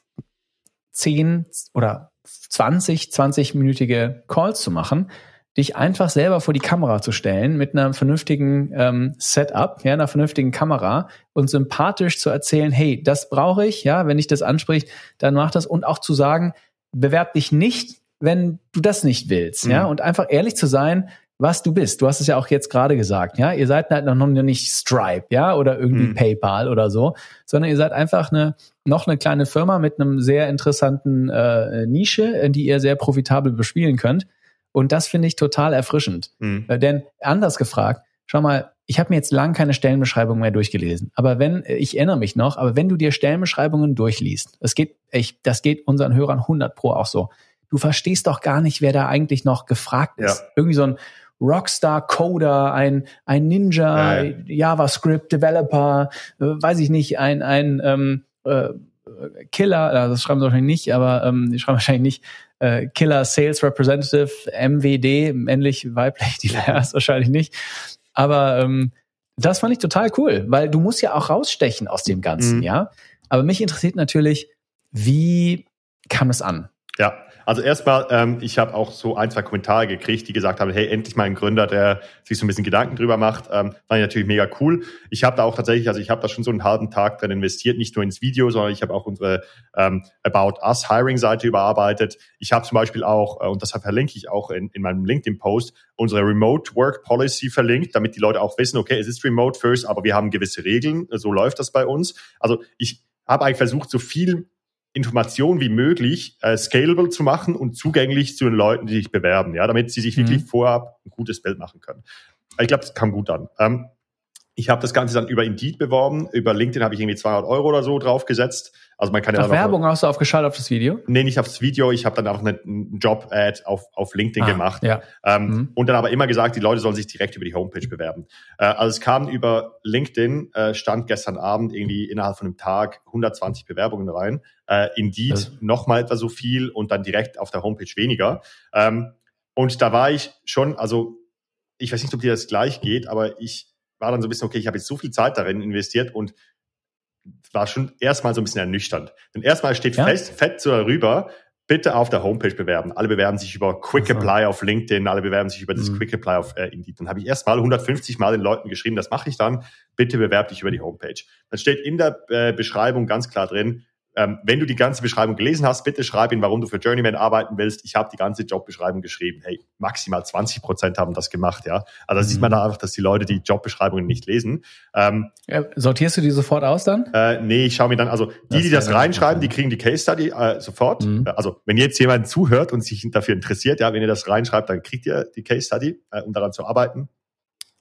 10 oder 20, 20-minütige Calls zu machen, dich einfach selber vor die Kamera zu stellen mit einem vernünftigen ähm, Setup, ja, einer vernünftigen Kamera und sympathisch zu erzählen, hey, das brauche ich, ja, wenn ich das anspricht, dann mach das und auch zu sagen, bewerb dich nicht, wenn du das nicht willst, mhm. ja, und einfach ehrlich zu sein, was du bist. Du hast es ja auch jetzt gerade gesagt, ja, ihr seid halt noch nicht Stripe, ja, oder irgendwie mhm. PayPal oder so, sondern ihr seid einfach eine noch eine kleine Firma mit einem sehr interessanten äh, Nische, die ihr sehr profitabel bespielen könnt und das finde ich total erfrischend. Mhm. Äh, denn anders gefragt, schau mal, ich habe mir jetzt lang keine Stellenbeschreibung mehr durchgelesen. Aber wenn, äh, ich erinnere mich noch, aber wenn du dir Stellenbeschreibungen durchliest, es geht, ich, das geht unseren Hörern 100 pro auch so. Du verstehst doch gar nicht, wer da eigentlich noch gefragt ist. Ja. Irgendwie so ein Rockstar-Coder, ein, ein Ninja, ja, JavaScript-Developer, äh, weiß ich nicht, ein, ein ähm, äh, Killer, das schreiben sie wahrscheinlich nicht, aber ähm, die schreiben wahrscheinlich nicht, äh, Killer Sales Representative, MWD, männlich, weiblich, divers wahrscheinlich nicht. Aber ähm, das fand ich total cool, weil du musst ja auch rausstechen aus dem Ganzen, mhm. ja. Aber mich interessiert natürlich, wie kam es an? Ja, also erstmal, ähm, ich habe auch so ein, zwei Kommentare gekriegt, die gesagt haben, hey, endlich mal ein Gründer, der sich so ein bisschen Gedanken drüber macht. Ähm, fand ich natürlich mega cool. Ich habe da auch tatsächlich, also ich habe da schon so einen halben Tag drin investiert, nicht nur ins Video, sondern ich habe auch unsere ähm, About Us Hiring-Seite überarbeitet. Ich habe zum Beispiel auch, äh, und das verlinke ich auch in, in meinem LinkedIn-Post, unsere Remote Work Policy verlinkt, damit die Leute auch wissen, okay, es ist Remote First, aber wir haben gewisse Regeln, so läuft das bei uns. Also ich habe eigentlich versucht, so viel Information wie möglich äh, scalable zu machen und zugänglich zu den Leuten, die sich bewerben, ja, damit sie sich mhm. wirklich vorab ein gutes Bild machen können. Ich glaube, das kam gut an. Ähm, ich habe das Ganze dann über Indeed beworben. Über LinkedIn habe ich irgendwie 200 Euro oder so draufgesetzt. Also man kann ja Ach, Werbung hast du aufgeschaltet auf das Video? Nee, nicht aufs Video. Ich habe dann auch eine, eine Job-Ad auf, auf LinkedIn ah, gemacht. Ja. Ähm, mhm. Und dann aber immer gesagt, die Leute sollen sich direkt über die Homepage bewerben. Äh, also es kam über LinkedIn, äh, stand gestern Abend irgendwie innerhalb von einem Tag 120 Bewerbungen rein. Äh, Indeed also. nochmal etwa so viel und dann direkt auf der Homepage weniger. Ähm, und da war ich schon, also ich weiß nicht, ob dir das gleich geht, aber ich war dann so ein bisschen, okay, ich habe jetzt so viel Zeit darin investiert und war schon erstmal so ein bisschen ernüchternd. Denn erstmal steht ja. fest, fett so darüber, bitte auf der Homepage bewerben. Alle bewerben sich über Quick. Apply auf LinkedIn, alle bewerben sich über das mhm. Quick Apply auf äh, Indeed. Dann habe ich erstmal 150 Mal den Leuten geschrieben, das mache ich dann, bitte bewerb dich über die Homepage. Dann steht in der äh, Beschreibung ganz klar drin, ähm, wenn du die ganze Beschreibung gelesen hast, bitte schreib ihn, warum du für Journeyman arbeiten willst. Ich habe die ganze Jobbeschreibung geschrieben. Hey, maximal 20 Prozent haben das gemacht, ja. Also mhm. sieht man da einfach, dass die Leute die Jobbeschreibungen nicht lesen. Ähm, ja, sortierst du die sofort aus dann? Äh, nee, ich schaue mir dann, also die, das die das reinschreiben, die kriegen die Case Study äh, sofort. Mhm. Also wenn jetzt jemand zuhört und sich dafür interessiert, ja, wenn ihr das reinschreibt, dann kriegt ihr die Case Study, äh, um daran zu arbeiten.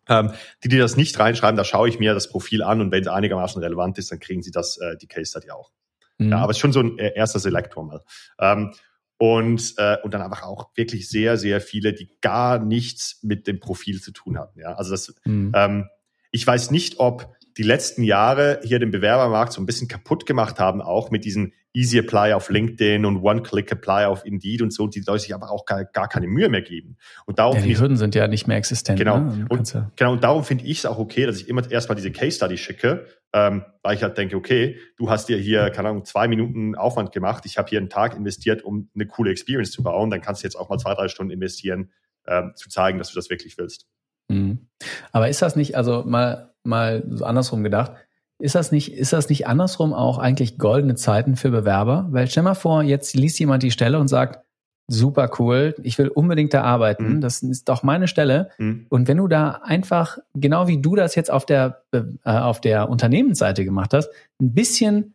Ähm, die, die das nicht reinschreiben, da schaue ich mir das Profil an und wenn es einigermaßen relevant ist, dann kriegen sie das, äh, die Case Study auch. Mhm. Ja, aber es ist schon so ein äh, erster Selektor mal. Ähm, und, äh, und dann einfach auch wirklich sehr, sehr viele, die gar nichts mit dem Profil zu tun hatten. Ja, also das, mhm. ähm, ich weiß nicht, ob die letzten Jahre hier den Bewerbermarkt so ein bisschen kaputt gemacht haben, auch mit diesen Easy Apply auf LinkedIn und One-Click Apply auf Indeed und so, die Leute sich aber auch gar, gar keine Mühe mehr geben. Und darum ja, die Hürden sind ja nicht mehr existent. Genau. Ne? Und, genau. Und darum finde ich es auch okay, dass ich immer erstmal diese Case Study schicke, ähm, weil ich halt denke, okay, du hast dir hier, keine Ahnung, zwei Minuten Aufwand gemacht. Ich habe hier einen Tag investiert, um eine coole Experience zu bauen. Dann kannst du jetzt auch mal zwei, drei Stunden investieren, ähm, zu zeigen, dass du das wirklich willst. Mhm. Aber ist das nicht, also mal, mal so andersrum gedacht, ist das nicht, ist das nicht andersrum auch eigentlich goldene Zeiten für Bewerber? Weil stell mal vor, jetzt liest jemand die Stelle und sagt, super cool, ich will unbedingt da arbeiten, mhm. das ist doch meine Stelle. Mhm. Und wenn du da einfach, genau wie du das jetzt auf der, äh, auf der Unternehmensseite gemacht hast, ein bisschen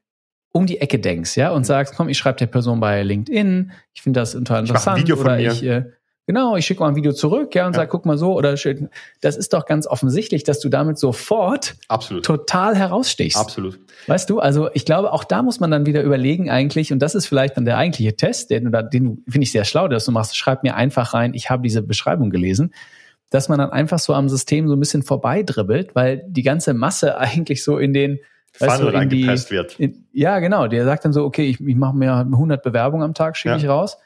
um die Ecke denkst, ja, und mhm. sagst, komm, ich schreibe der Person bei LinkedIn, ich finde das interessant ich Video von oder mir. ich, äh, Genau, ich schicke mal ein Video zurück, ja, und ja. sag, guck mal so, oder das ist doch ganz offensichtlich, dass du damit sofort Absolut. total herausstichst. Absolut. Weißt du, also ich glaube, auch da muss man dann wieder überlegen eigentlich, und das ist vielleicht dann der eigentliche Test, den, den finde ich sehr schlau, dass du machst, schreib mir einfach rein, ich habe diese Beschreibung gelesen, dass man dann einfach so am System so ein bisschen vorbeidribbelt, weil die ganze Masse eigentlich so in den weißt du, in die, wird. In, ja, genau, der sagt dann so, okay, ich, ich mache mir 100 Bewerbungen am Tag, schicke ja. ich raus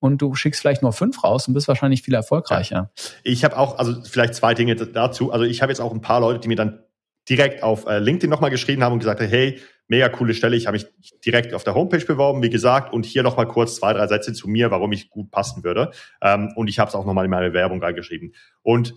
und du schickst vielleicht nur fünf raus und bist wahrscheinlich viel erfolgreicher. Ich habe auch, also vielleicht zwei Dinge dazu. Also ich habe jetzt auch ein paar Leute, die mir dann direkt auf äh, LinkedIn nochmal geschrieben haben und gesagt haben, hey, mega coole Stelle, ich habe mich direkt auf der Homepage beworben, wie gesagt, und hier nochmal kurz zwei, drei Sätze zu mir, warum ich gut passen würde. Ähm, und ich habe es auch nochmal in meine Werbung reingeschrieben. Und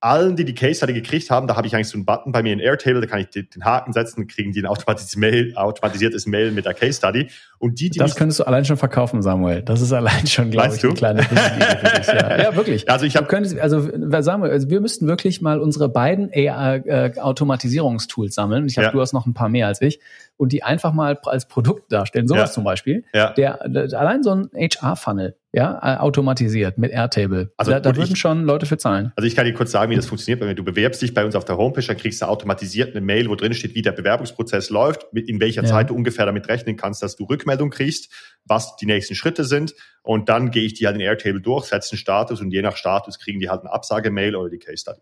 allen, die die Case Study gekriegt haben, da habe ich eigentlich so einen Button bei mir in Airtable, da kann ich den Haken setzen, kriegen die ein automatisiertes Mail, automatisiertes Mail mit der Case Study. Und die, die das könntest du allein schon verkaufen, Samuel. Das ist allein schon, glaube ich, du? eine kleine für dich. Ja. ja, wirklich. Also ich habe, also Samuel, also wir müssten wirklich mal unsere beiden AI-Automatisierungstools äh, sammeln. Ich glaube, ja. du hast noch ein paar mehr als ich und die einfach mal als Produkt darstellen. Sowas ja. zum Beispiel. Ja. Der, der allein so ein HR-Funnel, ja, äh, automatisiert mit Airtable. Also da, da würden ich, schon Leute für zahlen. Also ich kann dir kurz sagen, wie das funktioniert. Wenn du bewerbst dich bei uns auf der Homepage, dann kriegst du automatisiert eine Mail, wo drin steht, wie der Bewerbungsprozess läuft, in welcher ja. Zeit du ungefähr damit rechnen kannst, dass du Rückmeldung kriegst, was die nächsten Schritte sind. Und dann gehe ich die halt in Airtable durch, setze einen Status und je nach Status kriegen die halt eine Absage-Mail oder die Case Study.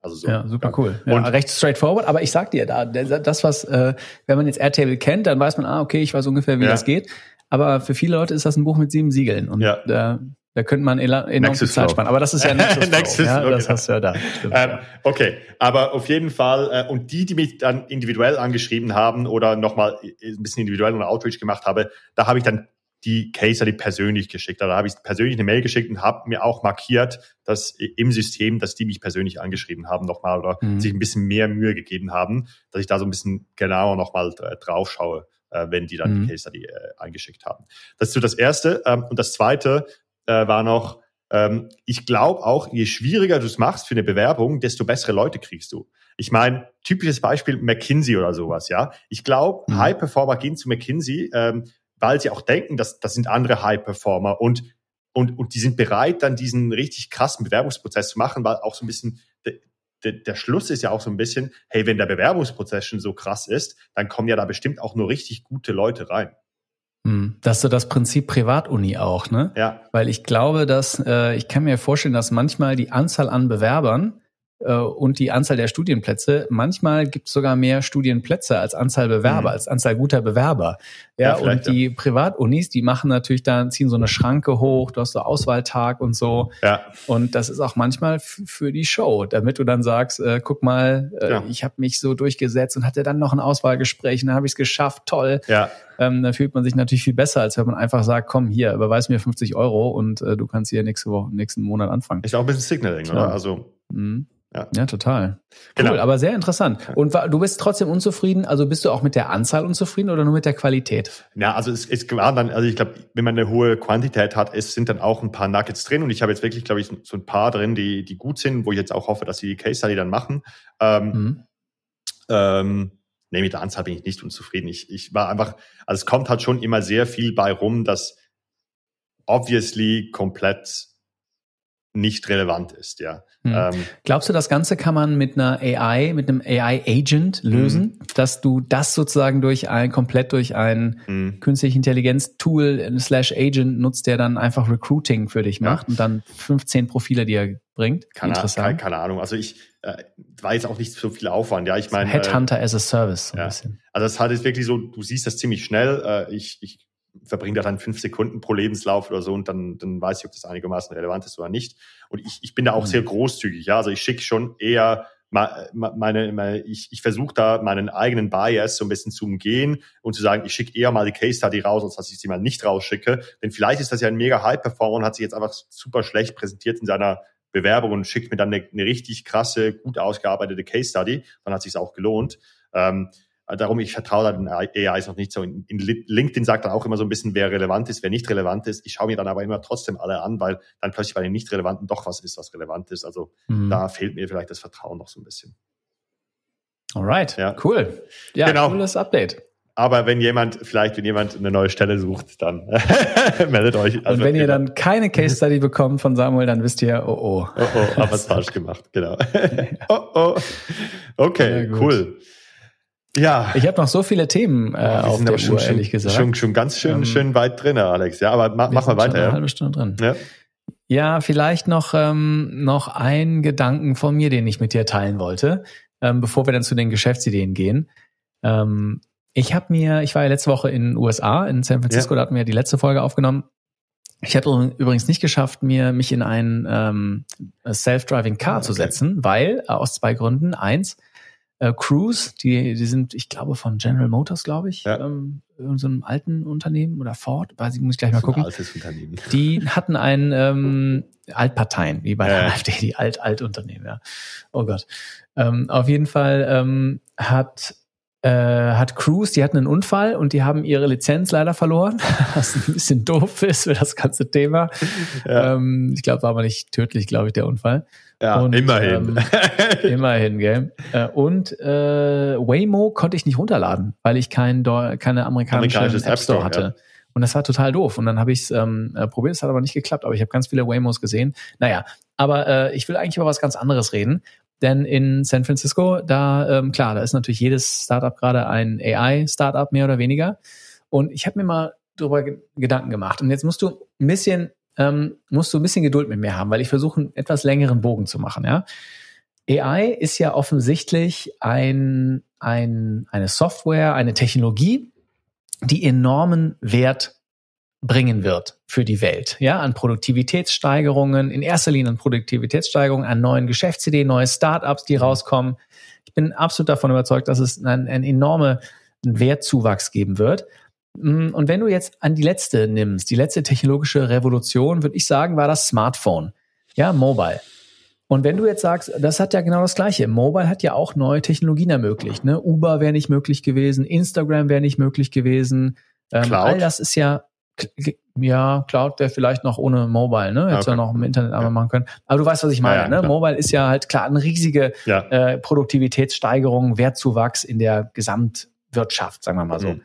Also so. Ja, super cool. Ja, und recht straightforward, aber ich sag dir, da, das, was, äh, wenn man jetzt Airtable kennt, dann weiß man, ah, okay, ich weiß ungefähr, wie ja. das geht. Aber für viele Leute ist das ein Buch mit sieben Siegeln. Und ja. da, da könnte man enorm viel Zeit sparen. Aber das ist ja Nexus, Nexus ja, das hast du ja da. Ähm, okay, aber auf jeden Fall, äh, und die, die mich dann individuell angeschrieben haben oder nochmal ein bisschen individuell und Outreach gemacht habe, da habe ich dann die Case Study persönlich geschickt. Da habe ich persönlich eine Mail geschickt und habe mir auch markiert, dass im System, dass die mich persönlich angeschrieben haben nochmal oder mhm. sich ein bisschen mehr Mühe gegeben haben, dass ich da so ein bisschen genauer nochmal drauf schaue, äh, wenn die dann mhm. die Case Study äh, eingeschickt haben. Das ist so das Erste. Ähm, und das Zweite äh, war noch, ähm, ich glaube auch, je schwieriger du es machst für eine Bewerbung, desto bessere Leute kriegst du. Ich meine, typisches Beispiel McKinsey oder sowas, ja. Ich glaube, mhm. High Performer gehen zu McKinsey, ähm, weil sie auch denken, dass das sind andere High-Performer und, und, und die sind bereit, dann diesen richtig krassen Bewerbungsprozess zu machen, weil auch so ein bisschen de, de, der Schluss ist ja auch so ein bisschen, hey, wenn der Bewerbungsprozess schon so krass ist, dann kommen ja da bestimmt auch nur richtig gute Leute rein. Das ist so das Prinzip Privatuni auch, ne? Ja. Weil ich glaube, dass äh, ich kann mir vorstellen, dass manchmal die Anzahl an Bewerbern und die Anzahl der Studienplätze. Manchmal gibt es sogar mehr Studienplätze als Anzahl Bewerber, mhm. als Anzahl guter Bewerber. Ja, ja und die ja. Privatunis, die machen natürlich dann, ziehen so eine Schranke hoch, du hast so Auswahltag und so. Ja. Und das ist auch manchmal für die Show, damit du dann sagst, äh, guck mal, äh, ja. ich habe mich so durchgesetzt und hatte dann noch ein Auswahlgespräch und dann habe ich es geschafft, toll. Ja. Ähm, da fühlt man sich natürlich viel besser, als wenn man einfach sagt, komm hier, überweis mir 50 Euro und äh, du kannst hier nächste Woche, nächsten Monat anfangen. Ist auch ein bisschen Signaling, oder? Also mhm. Ja. ja, total. Genau. Cool, aber sehr interessant. Und du bist trotzdem unzufrieden, also bist du auch mit der Anzahl unzufrieden oder nur mit der Qualität? Ja, also es, es war dann, also ich glaube, wenn man eine hohe Quantität hat, es sind dann auch ein paar Nuggets drin und ich habe jetzt wirklich, glaube ich, so ein paar drin, die, die gut sind, wo ich jetzt auch hoffe, dass sie die Case Study dann machen. Ähm, mhm. ähm, nee, mit der Anzahl bin ich nicht unzufrieden. Ich, ich war einfach, also es kommt halt schon immer sehr viel bei rum, dass obviously komplett nicht relevant ist, ja. Hm. Ähm, Glaubst du, das Ganze kann man mit einer AI, mit einem AI-Agent lösen, mhm. dass du das sozusagen durch ein, komplett durch ein mhm. künstliche Intelligenz-Tool slash Agent nutzt, der dann einfach Recruiting für dich macht ja. und dann 15 Profile dir bringt? Keine, Interessant. Keine, keine Ahnung. Also ich äh, jetzt auch nicht so viel Aufwand, ja. Ich meine. Headhunter äh, as a Service, so ja. ein bisschen. Also das hat jetzt wirklich so, du siehst das ziemlich schnell. Äh, ich, ich verbringt er dann fünf Sekunden pro Lebenslauf oder so und dann, dann weiß ich, ob das einigermaßen relevant ist oder nicht. Und ich, ich bin da auch mhm. sehr großzügig, ja. Also ich schicke schon eher meine, meine ich, ich versuche da meinen eigenen Bias so ein bisschen zu umgehen und zu sagen, ich schicke eher mal die Case Study raus, als dass ich sie mal nicht rausschicke. Denn vielleicht ist das ja ein mega High-Performer und hat sich jetzt einfach super schlecht präsentiert in seiner Bewerbung und schickt mir dann eine, eine richtig krasse, gut ausgearbeitete Case Study. Dann hat sich auch gelohnt. Ähm, äh, darum, ich vertraue da den AIs noch nicht so. In, in LinkedIn sagt dann auch immer so ein bisschen, wer relevant ist, wer nicht relevant ist. Ich schaue mir dann aber immer trotzdem alle an, weil dann plötzlich bei den nicht relevanten doch was ist, was relevant ist. Also mhm. da fehlt mir vielleicht das Vertrauen noch so ein bisschen. Alright, ja. cool. Ja, genau. cooles Update. Aber wenn jemand, vielleicht wenn jemand eine neue Stelle sucht, dann meldet euch. Also, und wenn ihr genau. dann keine Case Study bekommt von Samuel, dann wisst ihr, oh oh. Oh oh, hab was falsch gemacht, genau. oh oh. Okay, cool. Ja. Ich habe noch so viele Themen äh, oh, auf der schon, Uhr, ehrlich gesagt. Schon, schon ganz schön, ähm, schön weit drin, Alex. Ja, aber mach, mach mal weiter. Eine ja. halbe Stunde drin. Ja. Ja, vielleicht noch, ähm, noch ein Gedanken von mir, den ich mit dir teilen wollte, ähm, bevor wir dann zu den Geschäftsideen gehen. Ähm, ich habe mir, ich war ja letzte Woche in den USA, in San Francisco, ja. da hatten wir die letzte Folge aufgenommen. Ich habe übrigens nicht geschafft, mir mich in ein ähm, Self-Driving Car ah, okay. zu setzen, weil äh, aus zwei Gründen. Eins, äh, Cruise, die, die sind, ich glaube, von General Motors, glaube ich, ja. ähm, in so einem alten Unternehmen oder Ford, weiß ich, muss ich gleich mal gucken. Ein altes Unternehmen. Die hatten ein ähm, Altparteien, wie bei ja. der AfD, die Alt-Alt-Unternehmen, ja. Oh Gott. Ähm, auf jeden Fall ähm, hat hat Cruise, die hatten einen Unfall und die haben ihre Lizenz leider verloren, was ein bisschen doof ist für das ganze Thema. Ja. Ähm, ich glaube, war aber nicht tödlich, glaube ich, der Unfall. Ja, und, immerhin. Ähm, immerhin, gell. Äh, und äh, Waymo konnte ich nicht runterladen, weil ich kein, keine amerikanische App Store hatte. Ja. Und das war total doof. Und dann habe ich es ähm, äh, probiert, es hat aber nicht geklappt. Aber ich habe ganz viele Waymos gesehen. Naja, aber äh, ich will eigentlich über was ganz anderes reden. Denn in San Francisco, da, ähm, klar, da ist natürlich jedes Startup gerade ein AI-Startup mehr oder weniger. Und ich habe mir mal darüber ge Gedanken gemacht. Und jetzt musst du ein bisschen, ähm, musst du ein bisschen Geduld mit mir haben, weil ich versuche, einen etwas längeren Bogen zu machen, ja. AI ist ja offensichtlich ein, ein, eine Software, eine Technologie, die enormen Wert bringen wird für die Welt. Ja, an Produktivitätssteigerungen, in erster Linie an Produktivitätssteigerungen, an neuen Geschäftsideen, neue Startups, die rauskommen. Ich bin absolut davon überzeugt, dass es einen, einen enormen Wertzuwachs geben wird. Mm, und wenn du jetzt an die letzte nimmst, die letzte technologische Revolution, würde ich sagen, war das Smartphone. Ja, Mobile. Und wenn du jetzt sagst, das hat ja genau das Gleiche. Mobile hat ja auch neue Technologien ermöglicht. Ne? Uber wäre nicht möglich gewesen, Instagram wäre nicht möglich gewesen. Ähm, all das ist ja ja, Cloud wäre vielleicht noch ohne Mobile, ne? Hätte okay. ja noch im Internet einmal ja. machen können. Aber du weißt, was ich meine, ja, ja, ne? Mobile ist ja halt klar eine riesige äh, Produktivitätssteigerung, Wertzuwachs in der Gesamtwirtschaft, sagen wir mal so. Mhm.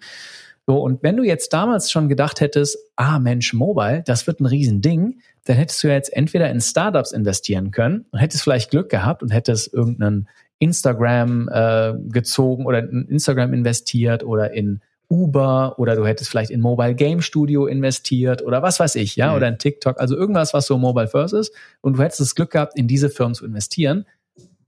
So, und wenn du jetzt damals schon gedacht hättest, ah Mensch, Mobile, das wird ein Riesending, dann hättest du ja jetzt entweder in Startups investieren können und hättest vielleicht Glück gehabt und hättest irgendeinen Instagram äh, gezogen oder in Instagram investiert oder in Uber oder du hättest vielleicht in Mobile Game Studio investiert oder was weiß ich, ja, mhm. oder in TikTok, also irgendwas, was so Mobile First ist und du hättest das Glück gehabt, in diese Firmen zu investieren.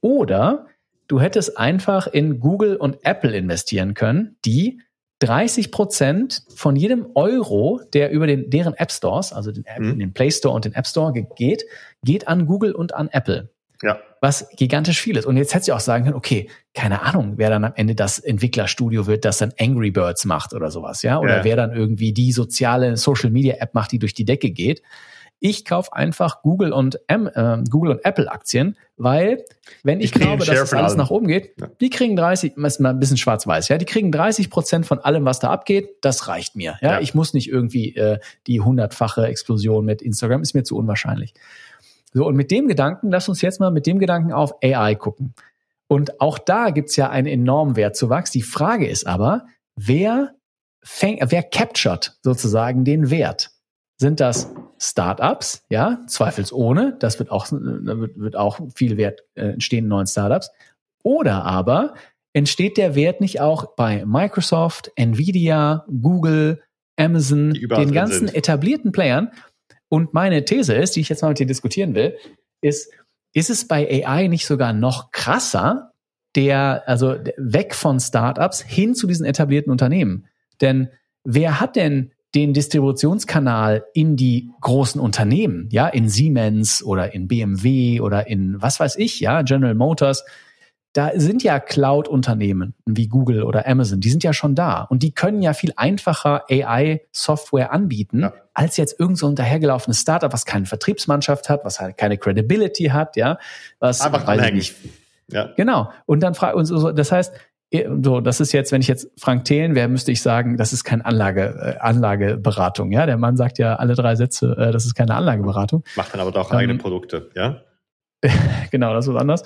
Oder du hättest einfach in Google und Apple investieren können, die 30 Prozent von jedem Euro, der über den, deren App Stores, also den, App, mhm. den Play Store und den App Store geht, geht an Google und an Apple. Ja. Was gigantisch viel ist. Und jetzt hätte sie auch sagen können, okay, keine Ahnung, wer dann am Ende das Entwicklerstudio wird, das dann Angry Birds macht oder sowas, ja? Oder ja. wer dann irgendwie die soziale Social Media App macht, die durch die Decke geht. Ich kaufe einfach Google und M, äh, Google und Apple Aktien, weil wenn ich glaube, dass das alles nach oben geht, ja. die kriegen 30, ist mal ein bisschen schwarz-weiß, ja, die kriegen 30 Prozent von allem, was da abgeht. Das reicht mir. Ja, ja. ich muss nicht irgendwie äh, die hundertfache Explosion mit Instagram, ist mir zu unwahrscheinlich. So, und mit dem Gedanken, lass uns jetzt mal mit dem Gedanken auf AI gucken. Und auch da gibt's ja einen enormen Wertzuwachs. Die Frage ist aber, wer fängt, wer captured sozusagen den Wert? Sind das Startups, ja, zweifelsohne, das wird auch, wird, wird auch viel Wert äh, entstehen in neuen Startups. Oder aber entsteht der Wert nicht auch bei Microsoft, Nvidia, Google, Amazon, den ganzen sind. etablierten Playern? Und meine These ist, die ich jetzt mal mit dir diskutieren will, ist, ist es bei AI nicht sogar noch krasser, der, also weg von Startups hin zu diesen etablierten Unternehmen? Denn wer hat denn den Distributionskanal in die großen Unternehmen, ja, in Siemens oder in BMW oder in was weiß ich, ja, General Motors? Da sind ja Cloud-Unternehmen wie Google oder Amazon, die sind ja schon da und die können ja viel einfacher AI-Software anbieten, ja. als jetzt irgend so ein dahergelaufenes Startup, was keine Vertriebsmannschaft hat, was halt keine Credibility hat, ja, was einfach anhängig. Ja. Genau. Und dann fragt uns, so, das heißt, so, das ist jetzt, wenn ich jetzt Frank Thelen wäre, müsste ich sagen, das ist keine Anlage, äh, Anlageberatung. Ja, der Mann sagt ja alle drei Sätze, äh, das ist keine Anlageberatung. Macht dann aber doch ähm, eigene Produkte, ja? genau, das ist was anderes.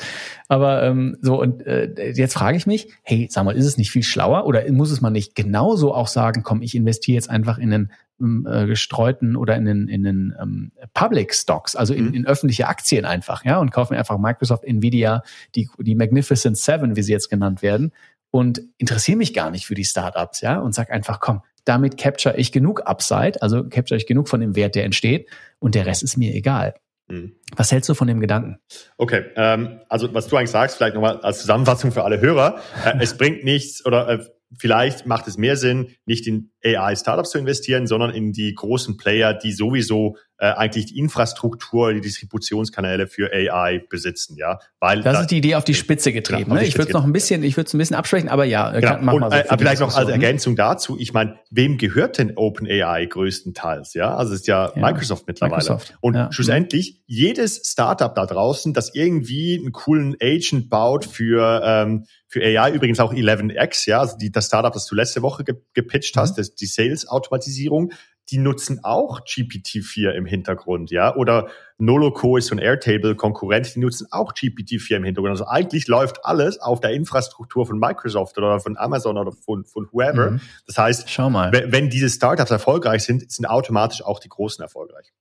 Aber ähm, so, und äh, jetzt frage ich mich, hey, sag mal, ist es nicht viel schlauer oder muss es man nicht genauso auch sagen, komm, ich investiere jetzt einfach in den ähm, äh, gestreuten oder in den, in den ähm, Public Stocks, also in, mhm. in öffentliche Aktien einfach, ja, und kaufe mir einfach Microsoft, Nvidia, die, die Magnificent Seven, wie sie jetzt genannt werden, und interessiere mich gar nicht für die Startups, ja, und sag einfach, komm, damit capture ich genug Upside, also capture ich genug von dem Wert, der entsteht, und der Rest ist mir egal. Mhm. Was hältst du von dem Gedanken? Okay, ähm, also was du eigentlich sagst, vielleicht nochmal als Zusammenfassung für alle Hörer, äh, es bringt nichts oder äh, vielleicht macht es mehr Sinn, nicht in AI-Startups zu investieren, sondern in die großen Player, die sowieso äh, eigentlich die Infrastruktur, die Distributionskanäle für AI besitzen, ja. Weil das da, ist die Idee auf die Spitze getrieben. Ne? Ich würde es noch ein bisschen, ich würde es ein bisschen absprechen, aber ja, genau. kann, mach Und, mal so. Äh, vielleicht noch als Ergänzung dazu, ich meine, wem gehört denn OpenAI größtenteils? Ja, also es ist ja, ja Microsoft mittlerweile. Microsoft. Und ja. schlussendlich, jedes Startup da draußen, das irgendwie einen coolen Agent baut für, ähm, für AI, übrigens auch 11x, ja, also die, das Startup, das du letzte Woche ge gepitcht mhm. hast, das, die Sales-Automatisierung, die nutzen auch GPT-4 im Hintergrund, ja, oder Noloco ist so ein Airtable-Konkurrent, die nutzen auch GPT-4 im Hintergrund. Also eigentlich läuft alles auf der Infrastruktur von Microsoft oder von Amazon oder von, von whoever. Mhm. Das heißt, Schau mal. wenn diese Startups erfolgreich sind, sind automatisch auch die Großen erfolgreich.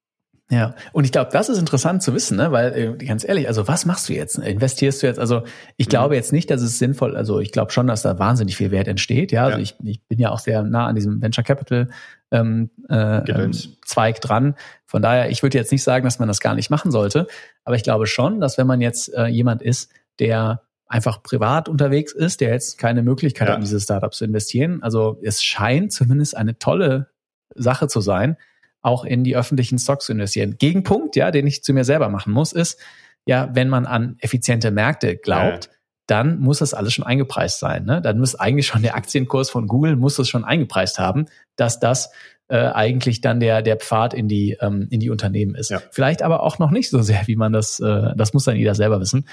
Ja, und ich glaube, das ist interessant zu wissen, ne? weil äh, ganz ehrlich, also was machst du jetzt? Investierst du jetzt? Also ich mhm. glaube jetzt nicht, dass es sinnvoll, also ich glaube schon, dass da wahnsinnig viel Wert entsteht. Ja, also ja. Ich, ich bin ja auch sehr nah an diesem Venture Capital ähm, äh, ähm, Zweig dran. Von daher, ich würde jetzt nicht sagen, dass man das gar nicht machen sollte, aber ich glaube schon, dass wenn man jetzt äh, jemand ist, der einfach privat unterwegs ist, der jetzt keine Möglichkeit ja. hat, in diese Startups zu investieren. Also es scheint zumindest eine tolle Sache zu sein, auch in die öffentlichen Stocks zu investieren. Gegenpunkt, ja, den ich zu mir selber machen muss, ist, ja, wenn man an effiziente Märkte glaubt, ja. dann muss das alles schon eingepreist sein. Ne? Dann muss eigentlich schon der Aktienkurs von Google muss das schon eingepreist haben, dass das äh, eigentlich dann der der Pfad in die ähm, in die Unternehmen ist. Ja. Vielleicht aber auch noch nicht so sehr, wie man das äh, das muss dann jeder selber wissen.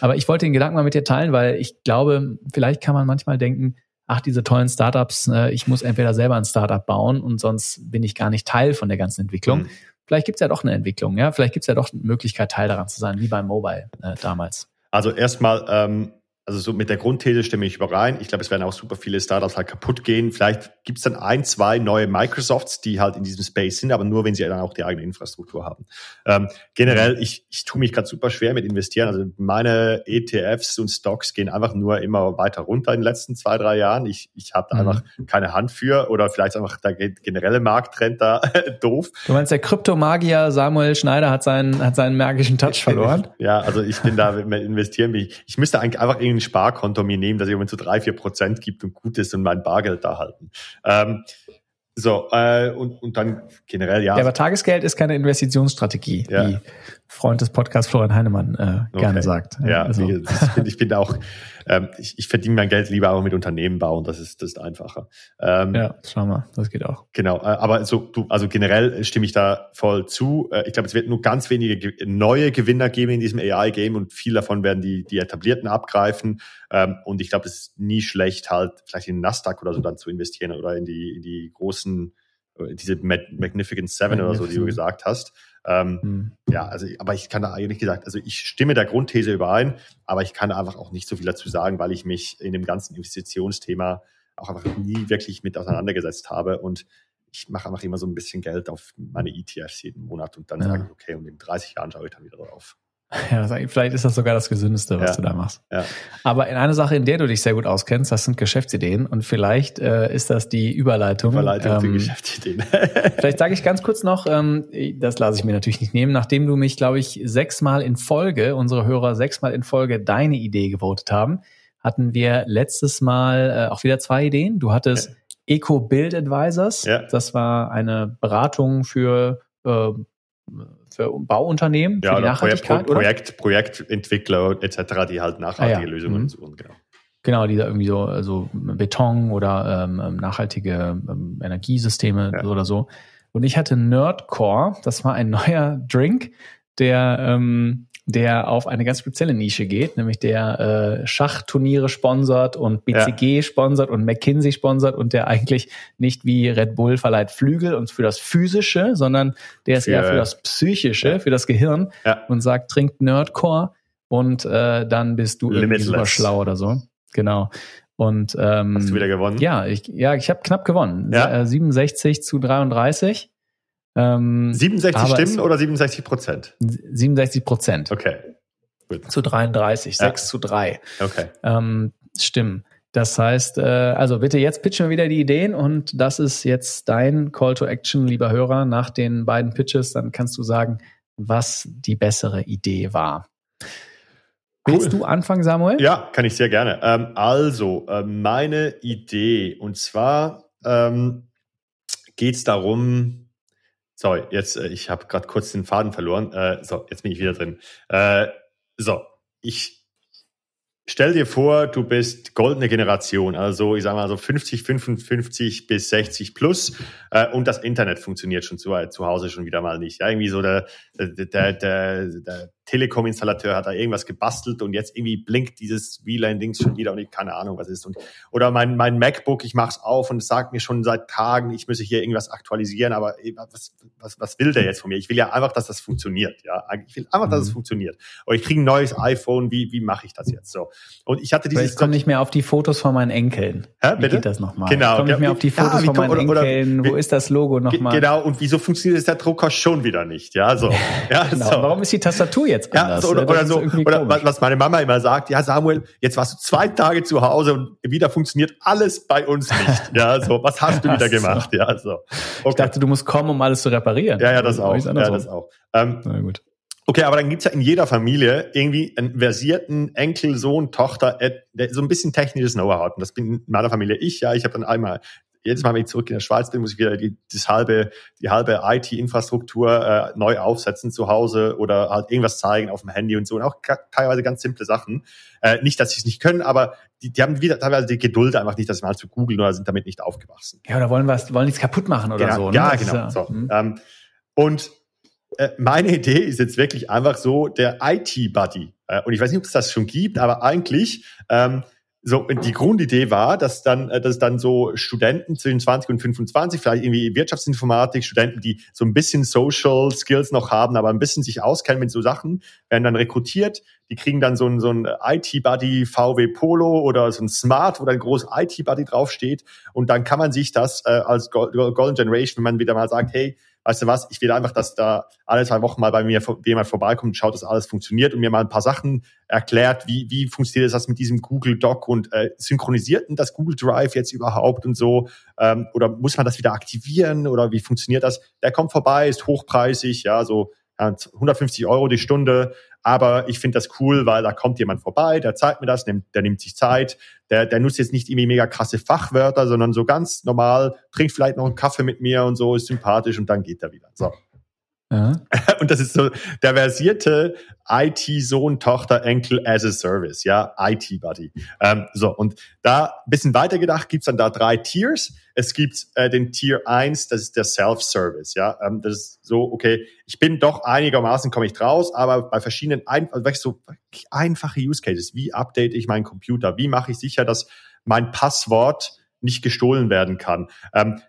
Aber ich wollte den Gedanken mal mit dir teilen, weil ich glaube, vielleicht kann man manchmal denken, ach, diese tollen Startups, äh, ich muss entweder selber ein Startup bauen und sonst bin ich gar nicht Teil von der ganzen Entwicklung. Mhm. Vielleicht gibt's ja doch eine Entwicklung, ja. Vielleicht gibt's ja doch eine Möglichkeit, Teil daran zu sein, wie beim Mobile äh, damals. Also erstmal, ähm, also so mit der Grundthese stimme ich überein. Ich glaube, es werden auch super viele Startups halt kaputt gehen. Vielleicht gibt es dann ein, zwei neue Microsofts, die halt in diesem Space sind, aber nur, wenn sie dann auch die eigene Infrastruktur haben. Ähm, generell, ich, ich tue mich gerade super schwer mit investieren. Also meine ETFs und Stocks gehen einfach nur immer weiter runter in den letzten zwei, drei Jahren. Ich, ich habe mhm. einfach keine Hand für oder vielleicht einfach der generelle Markttrend da doof. Du meinst, der Kryptomagier Samuel Schneider hat seinen, hat seinen magischen Touch verloren? ja, also ich bin da mit investieren. Ich, ich müsste eigentlich einfach irgendwie ein Sparkonto mir nehmen, das irgendwie zu drei, vier Prozent gibt und gut ist und mein Bargeld da halten. Ähm, so, äh, und, und dann generell, ja. Ja, aber Tagesgeld ist keine Investitionsstrategie, ja. Freund des Podcasts Florian Heinemann äh, gerne okay. sagt. Ja, also. ich, bin, ich bin auch, ähm, ich, ich verdiene mein Geld lieber auch mit Unternehmen bauen, das ist, das ist einfacher. Ähm, ja, schau mal, das geht auch. Genau, äh, aber so, du, also generell stimme ich da voll zu. Äh, ich glaube, es wird nur ganz wenige neue Gewinner geben in diesem AI-Game und viel davon werden die, die etablierten abgreifen. Ähm, und ich glaube, es ist nie schlecht, halt vielleicht in Nasdaq oder so dann zu investieren oder in die, in die großen, äh, diese Magnificent Seven oder so, die du gesagt hast. Ähm, hm. Ja, also, aber ich kann da eigentlich gesagt, also ich stimme der Grundthese überein, aber ich kann einfach auch nicht so viel dazu sagen, weil ich mich in dem ganzen Investitionsthema auch einfach nie wirklich mit auseinandergesetzt habe und ich mache einfach immer so ein bisschen Geld auf meine ETFs jeden Monat und dann ja. sage ich, okay, und in 30 Jahren schaue ich dann wieder drauf. Ja, vielleicht ist das sogar das Gesündeste, was ja, du da machst. Ja. Aber in eine Sache, in der du dich sehr gut auskennst, das sind Geschäftsideen und vielleicht äh, ist das die Überleitung. Überleitung ähm, zu Geschäftsideen. vielleicht sage ich ganz kurz noch, ähm, das lasse ich mir natürlich nicht nehmen, nachdem du mich, glaube ich, sechsmal in Folge, unsere Hörer sechsmal in Folge deine Idee gewotet haben, hatten wir letztes Mal äh, auch wieder zwei Ideen. Du hattest ja. Eco Build Advisors. Ja. Das war eine Beratung für äh, für Bauunternehmen, ja, für die Nachhaltigkeit, Pro Projekt, Projektentwickler etc., die halt nachhaltige ah, ja. Lösungen mhm. suchen, genau. Genau, die da irgendwie so also Beton oder ähm, ähm, nachhaltige ähm, Energiesysteme ja. oder so. Und ich hatte Nerdcore, das war ein neuer Drink, der ähm, der auf eine ganz spezielle Nische geht, nämlich der äh, Schachturniere sponsert und BCG ja. sponsert und McKinsey sponsert und der eigentlich nicht wie Red Bull verleiht Flügel und für das Physische, sondern der ist für, eher für das Psychische, ja. für das Gehirn ja. und sagt, trinkt Nerdcore und äh, dann bist du irgendwie super schlau oder so. Genau. Und ähm, hast du wieder gewonnen? Ja, ich, ja, ich habe knapp gewonnen. Ja? 67 zu 33. Ähm, 67 Stimmen oder 67 Prozent? 67 Prozent. Okay. Gut. Zu 33, ja. 6 zu 3. Okay. Ähm, Stimmen. Das heißt, äh, also bitte jetzt pitchen wir wieder die Ideen und das ist jetzt dein Call to Action, lieber Hörer, nach den beiden Pitches. Dann kannst du sagen, was die bessere Idee war. Willst du anfangen, Samuel? Ja, kann ich sehr gerne. Ähm, also, äh, meine Idee, und zwar ähm, geht es darum, sorry, jetzt, äh, ich habe gerade kurz den Faden verloren. Äh, so, jetzt bin ich wieder drin. Äh, so, ich Stell dir vor, du bist goldene Generation, also ich sage mal so 50, 55 bis 60 plus äh, und das Internet funktioniert schon zu, zu Hause schon wieder mal nicht. Ja, irgendwie so der, der, der, der, der Telekom-Installateur hat da irgendwas gebastelt und jetzt irgendwie blinkt dieses WLAN-Dings schon wieder und ich keine Ahnung, was ist. Und, oder mein, mein MacBook, ich mach's auf und es sagt mir schon seit Tagen, ich müsse hier irgendwas aktualisieren, aber was, was, was will der jetzt von mir? Ich will ja einfach, dass das funktioniert. Ja, ich will einfach, dass es mhm. funktioniert. Oder ich kriege ein neues iPhone, wie, wie mache ich das jetzt so? Und ich hatte dieses. Ich komme nicht mehr auf die Fotos von meinen Enkeln. Hä, bitte? Wie geht das nochmal? Genau. Ich komme nicht mehr auf die Fotos ja, von meinen oder, Enkeln. Oder, wo ist das Logo nochmal? Genau. Und wieso funktioniert der Drucker schon wieder nicht? Ja, so. Ja, genau. so. Warum ist die Tastatur jetzt anders? Ja, so, oder, oder so. Oder was meine Mama immer sagt, ja, Samuel, jetzt warst du zwei Tage zu Hause und wieder funktioniert alles bei uns nicht. Ja, so. Was hast du wieder gemacht? Ja, so. Okay. Ich dachte, du musst kommen, um alles zu reparieren. Ja, ja, das auch. Ja, das auch. Ähm, Na gut. Okay, aber dann gibt's ja in jeder Familie irgendwie einen versierten Enkel, Sohn, Tochter, der so ein bisschen technisches Know-how hat. Und das bin in meiner Familie ich. Ja, ich habe dann einmal jedes Mal, wenn ich zurück in der Schweiz bin, muss ich wieder die, das halbe, die halbe IT-Infrastruktur äh, neu aufsetzen zu Hause oder halt irgendwas zeigen auf dem Handy und so. Und auch teilweise ganz simple Sachen. Äh, nicht, dass sie es nicht können, aber die, die haben wieder teilweise die Geduld einfach nicht, das mal zu googeln oder sind damit nicht aufgewachsen. Ja, oder wollen was, wollen nichts kaputt machen oder genau, so. Ne? Ja, das genau. Ist, so. Hm. Ähm, und äh, meine Idee ist jetzt wirklich einfach so der IT-Buddy. Äh, und ich weiß nicht, ob es das schon gibt, aber eigentlich ähm, so die Grundidee war, dass dann, äh, dass dann so Studenten zwischen 20 und 25, vielleicht irgendwie Wirtschaftsinformatik, Studenten, die so ein bisschen Social Skills noch haben, aber ein bisschen sich auskennen mit so Sachen, werden dann rekrutiert. Die kriegen dann so ein, so ein IT-Buddy VW Polo oder so ein Smart, wo dann groß IT-Buddy draufsteht. Und dann kann man sich das äh, als Golden Generation, wenn man wieder mal sagt, hey, weißt du was, ich will einfach, dass da alle zwei Wochen mal bei mir jemand vorbeikommt und schaut, dass alles funktioniert und mir mal ein paar Sachen erklärt, wie, wie funktioniert das mit diesem Google Doc und äh, synchronisiert denn das Google Drive jetzt überhaupt und so? Ähm, oder muss man das wieder aktivieren oder wie funktioniert das? Der kommt vorbei, ist hochpreisig, ja, so 150 Euro die Stunde, aber ich finde das cool, weil da kommt jemand vorbei, der zeigt mir das, nimmt, der nimmt sich Zeit, der, der nutzt jetzt nicht irgendwie mega krasse Fachwörter, sondern so ganz normal, trinkt vielleicht noch einen Kaffee mit mir und so, ist sympathisch und dann geht er wieder. So. Ja. Und das ist so der versierte IT-Sohn, Tochter, Enkel as a Service, ja, IT-Buddy. Ähm, so, und da bisschen weiter gedacht, gibt's dann da drei Tiers. Es gibt äh, den Tier 1, das ist der Self-Service, ja. Ähm, das ist so, okay, ich bin doch einigermaßen, komme ich draus, aber bei verschiedenen ein, also so einfache Use Cases, wie update ich meinen Computer, wie mache ich sicher, dass mein Passwort nicht gestohlen werden kann. Ähm,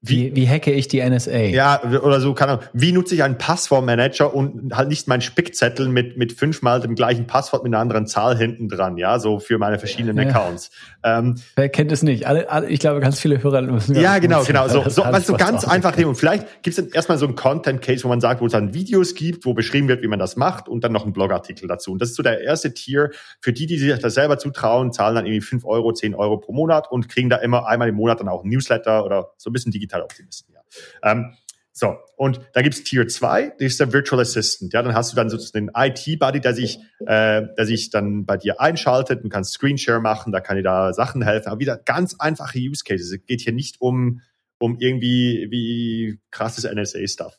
wie, wie hacke ich die NSA? Ja, oder so, keine Ahnung. Wie nutze ich einen Passwortmanager und halt nicht meinen Spickzettel mit, mit fünfmal dem gleichen Passwort mit einer anderen Zahl hinten dran, ja, so für meine verschiedenen ja. Accounts. Ähm, Wer kennt es nicht? Alle, alle, ich glaube, ganz viele Hörer müssen Ja, genau, genau. So, so, was so ganz einfach Und vielleicht gibt es dann erstmal so einen Content-Case, wo man sagt, wo es dann Videos gibt, wo beschrieben wird, wie man das macht und dann noch einen Blogartikel dazu. Und das ist so der erste Tier. Für die, die sich das selber zutrauen, zahlen dann irgendwie fünf Euro, zehn Euro pro Monat und kriegen da immer einmal im Monat dann auch ein Newsletter oder so ein bisschen digital Digitaloptimisten, ja. Ähm, so, und da gibt's Tier 2, das ist der Virtual Assistant. Ja, dann hast du dann sozusagen den IT-Buddy, der sich, äh, der sich dann bei dir einschaltet und kannst Screenshare machen, da kann dir da Sachen helfen. Aber wieder ganz einfache Use Cases. Es geht hier nicht um, um irgendwie wie krasses NSA-Stuff.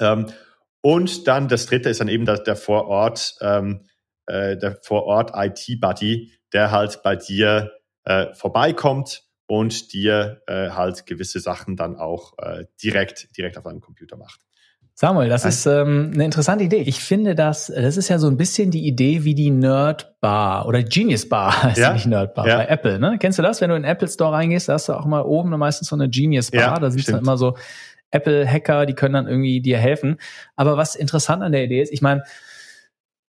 Ähm, und dann das dritte ist dann eben der, der Vorort, ähm, äh, der Vorort IT-Buddy, der halt bei dir äh, vorbeikommt und dir äh, halt gewisse Sachen dann auch äh, direkt, direkt auf deinem Computer macht. Samuel, das ist ähm, eine interessante Idee. Ich finde das, das ist ja so ein bisschen die Idee wie die Nerd Bar oder Genius Bar heißt ja? nicht Nerd Bar ja. bei Apple. Ne? Kennst du das? Wenn du in den Apple Store reingehst, da hast du auch mal oben meistens so eine Genius Bar. Ja, da siehst du immer so Apple-Hacker, die können dann irgendwie dir helfen. Aber was interessant an der Idee ist, ich meine,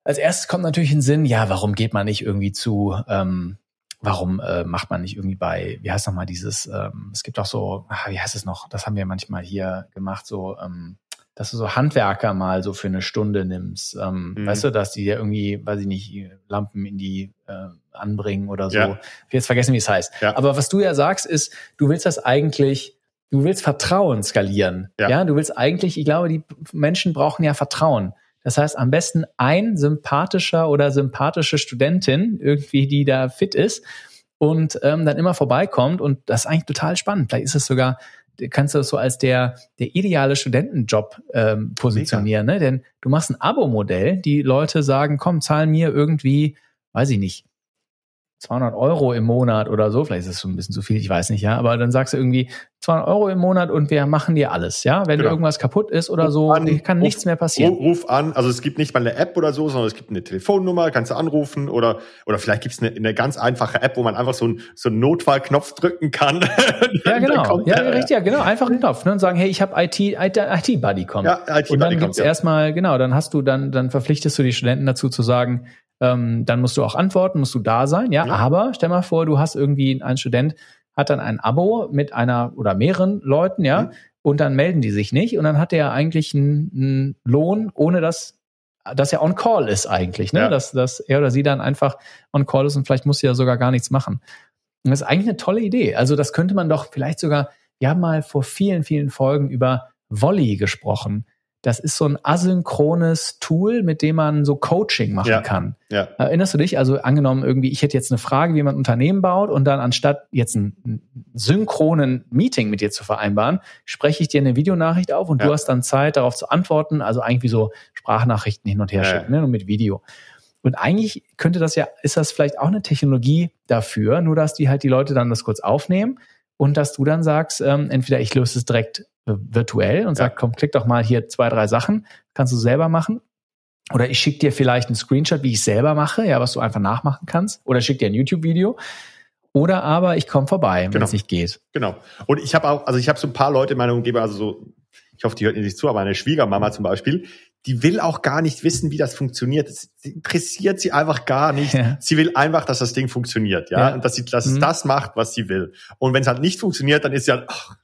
als erstes kommt natürlich in den Sinn, ja, warum geht man nicht irgendwie zu ähm, warum äh, macht man nicht irgendwie bei, wie heißt nochmal dieses, ähm, es gibt auch so, ach, wie heißt es noch, das haben wir manchmal hier gemacht, so, ähm, dass du so Handwerker mal so für eine Stunde nimmst. Ähm, mhm. Weißt du, dass die dir irgendwie, weiß ich nicht, Lampen in die äh, anbringen oder so. Ja. Ich will jetzt vergessen, wie es heißt. Ja. Aber was du ja sagst, ist, du willst das eigentlich, du willst Vertrauen skalieren. Ja. ja, du willst eigentlich, ich glaube, die Menschen brauchen ja Vertrauen. Das heißt, am besten ein sympathischer oder sympathische Studentin, irgendwie, die da fit ist und ähm, dann immer vorbeikommt. Und das ist eigentlich total spannend. Vielleicht ist es sogar, kannst du das so als der, der ideale Studentenjob ähm, positionieren. Ne? Denn du machst ein Abo-Modell, die Leute sagen, komm, zahl mir irgendwie, weiß ich nicht, 200 Euro im Monat oder so, vielleicht ist es schon ein bisschen zu viel, ich weiß nicht, ja, aber dann sagst du irgendwie 200 Euro im Monat und wir machen dir alles, ja, wenn genau. irgendwas kaputt ist oder ruf so, an, kann ruf, nichts mehr passieren. Ruf an, also es gibt nicht mal eine App oder so, sondern es gibt eine Telefonnummer, kannst du anrufen oder oder vielleicht gibt es eine, eine ganz einfache App, wo man einfach so, ein, so einen Notfallknopf drücken kann. ja, genau, ja, der, richtig, ja, genau, einfach einen Knopf ne, und sagen, hey, ich habe IT, IT, Buddy kommt. Ja, IT und dann gibt's ja. erstmal, genau, dann hast du dann dann verpflichtest du die Studenten dazu zu sagen, ähm, dann musst du auch antworten, musst du da sein, ja? ja. Aber stell mal vor, du hast irgendwie einen Student, hat dann ein Abo mit einer oder mehreren Leuten, ja, mhm. und dann melden die sich nicht und dann hat er eigentlich einen, einen Lohn, ohne dass dass er on call ist eigentlich, ne? Ja. Dass, dass er oder sie dann einfach on call ist und vielleicht muss sie ja sogar gar nichts machen. Und das ist eigentlich eine tolle Idee. Also das könnte man doch vielleicht sogar, wir haben mal vor vielen, vielen Folgen über Volley gesprochen. Das ist so ein asynchrones Tool, mit dem man so Coaching machen ja, kann. Ja. Erinnerst du dich? Also angenommen irgendwie, ich hätte jetzt eine Frage, wie man ein Unternehmen baut und dann anstatt jetzt einen synchronen Meeting mit dir zu vereinbaren, spreche ich dir eine Videonachricht auf und ja. du hast dann Zeit, darauf zu antworten. Also eigentlich wie so Sprachnachrichten hin und her schicken, ne? nur mit Video. Und eigentlich könnte das ja, ist das vielleicht auch eine Technologie dafür, nur dass die halt die Leute dann das kurz aufnehmen und dass du dann sagst, ähm, entweder ich löse es direkt virtuell und ja. sagt, komm, klick doch mal hier zwei, drei Sachen, kannst du selber machen. Oder ich schicke dir vielleicht einen Screenshot, wie ich selber mache, ja, was du einfach nachmachen kannst. Oder schick dir ein YouTube-Video. Oder aber ich komme vorbei, wenn genau. es nicht geht. Genau. Und ich habe auch, also ich habe so ein paar Leute in meiner Umgebung, also so, ich hoffe, die hört nicht zu, aber meine Schwiegermama zum Beispiel, die will auch gar nicht wissen, wie das funktioniert. Das interessiert sie einfach gar nicht. Ja. Sie will einfach, dass das Ding funktioniert, ja, ja. und dass sie dass mhm. das macht, was sie will. Und wenn es halt nicht funktioniert, dann ist sie halt, ach,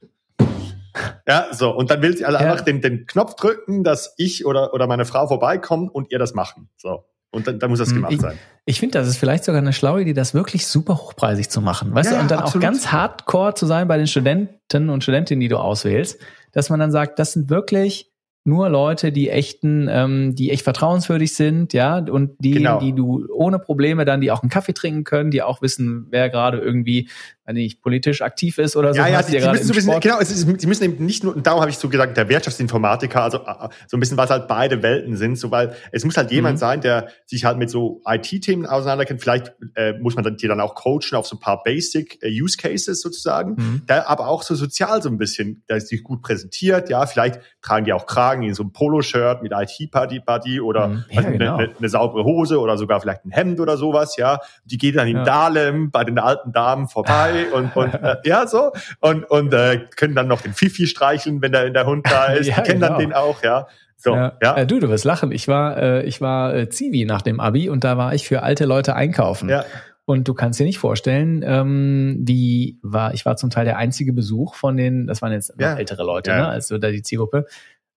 ja, so. Und dann will sie also ja. einfach den, den Knopf drücken, dass ich oder, oder meine Frau vorbeikommen und ihr das machen. So. Und dann, dann muss das hm, gemacht ich, sein. Ich finde, das ist vielleicht sogar eine schlaue Idee, das wirklich super hochpreisig zu machen. Weißt du, und dann absolut. auch ganz hardcore zu sein bei den Studenten und Studentinnen, die du auswählst, dass man dann sagt, das sind wirklich nur Leute, die echten, ähm, die echt vertrauenswürdig sind, ja, und die, genau. die du ohne Probleme dann, die auch einen Kaffee trinken können, die auch wissen, wer gerade irgendwie, nicht politisch aktiv ist oder so. Ja, ja, die, die müssen so ein bisschen, genau, es ist, die müssen eben nicht nur, und darum habe ich so gesagt, der Wirtschaftsinformatiker, also äh, so ein bisschen, was halt beide Welten sind, so weil es muss halt jemand mhm. sein, der sich halt mit so IT-Themen auseinanderkennt. Vielleicht äh, muss man die dann auch coachen auf so ein paar Basic äh, Use Cases sozusagen, mhm. der aber auch so sozial so ein bisschen, der sich gut präsentiert, ja, vielleicht tragen die auch Kragen in so ein Poloshirt mit IT-Buddy oder mhm. ja, eine, genau. eine, eine, saubere Hose oder sogar vielleicht ein Hemd oder sowas, ja. Die geht dann in ja. Dahlem bei den alten Damen vorbei und, und äh, ja, so. Und, und äh, können dann noch den Fifi streicheln, wenn der, der Hund da ist. ja, die kennen genau. dann den auch, ja. So, ja. ja. Äh, du, du wirst lachen. Ich war, äh, ich war äh, Zivi nach dem Abi und da war ich für alte Leute einkaufen. Ja. Und du kannst dir nicht vorstellen, ähm, wie war, ich war zum Teil der einzige Besuch von den, das waren jetzt ja. ältere Leute, ja. ne, also da die Zielgruppe,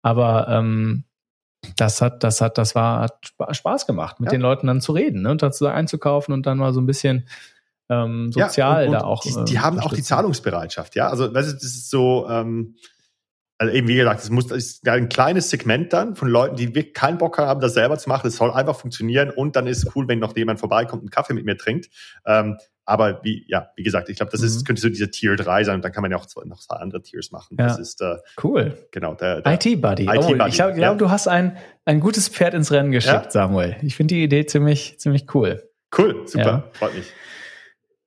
aber ähm, das hat, das hat, das war hat Spaß gemacht, mit ja. den Leuten dann zu reden ne? und dazu einzukaufen und dann mal so ein bisschen ähm, sozial ja, und, und da auch. Die, die äh, haben auch die Zahlungsbereitschaft, ja. Also das ist, das ist so, ähm, also eben wie gesagt, es muss das ist ein kleines Segment dann von Leuten, die wirklich keinen Bock haben, das selber zu machen. Es soll einfach funktionieren und dann ist es cool, wenn noch jemand vorbeikommt und einen Kaffee mit mir trinkt. Ähm, aber wie, ja, wie gesagt, ich glaube, das ist, mhm. könnte so diese Tier 3 sein und dann kann man ja auch noch zwei andere Tiers machen. Ja. Das ist äh, cool. Genau, der, der IT-Buddy. IT oh, ich glaube, ja. du hast ein, ein gutes Pferd ins Rennen geschickt, ja. Samuel. Ich finde die Idee ziemlich, ziemlich cool. Cool, super, freut mich.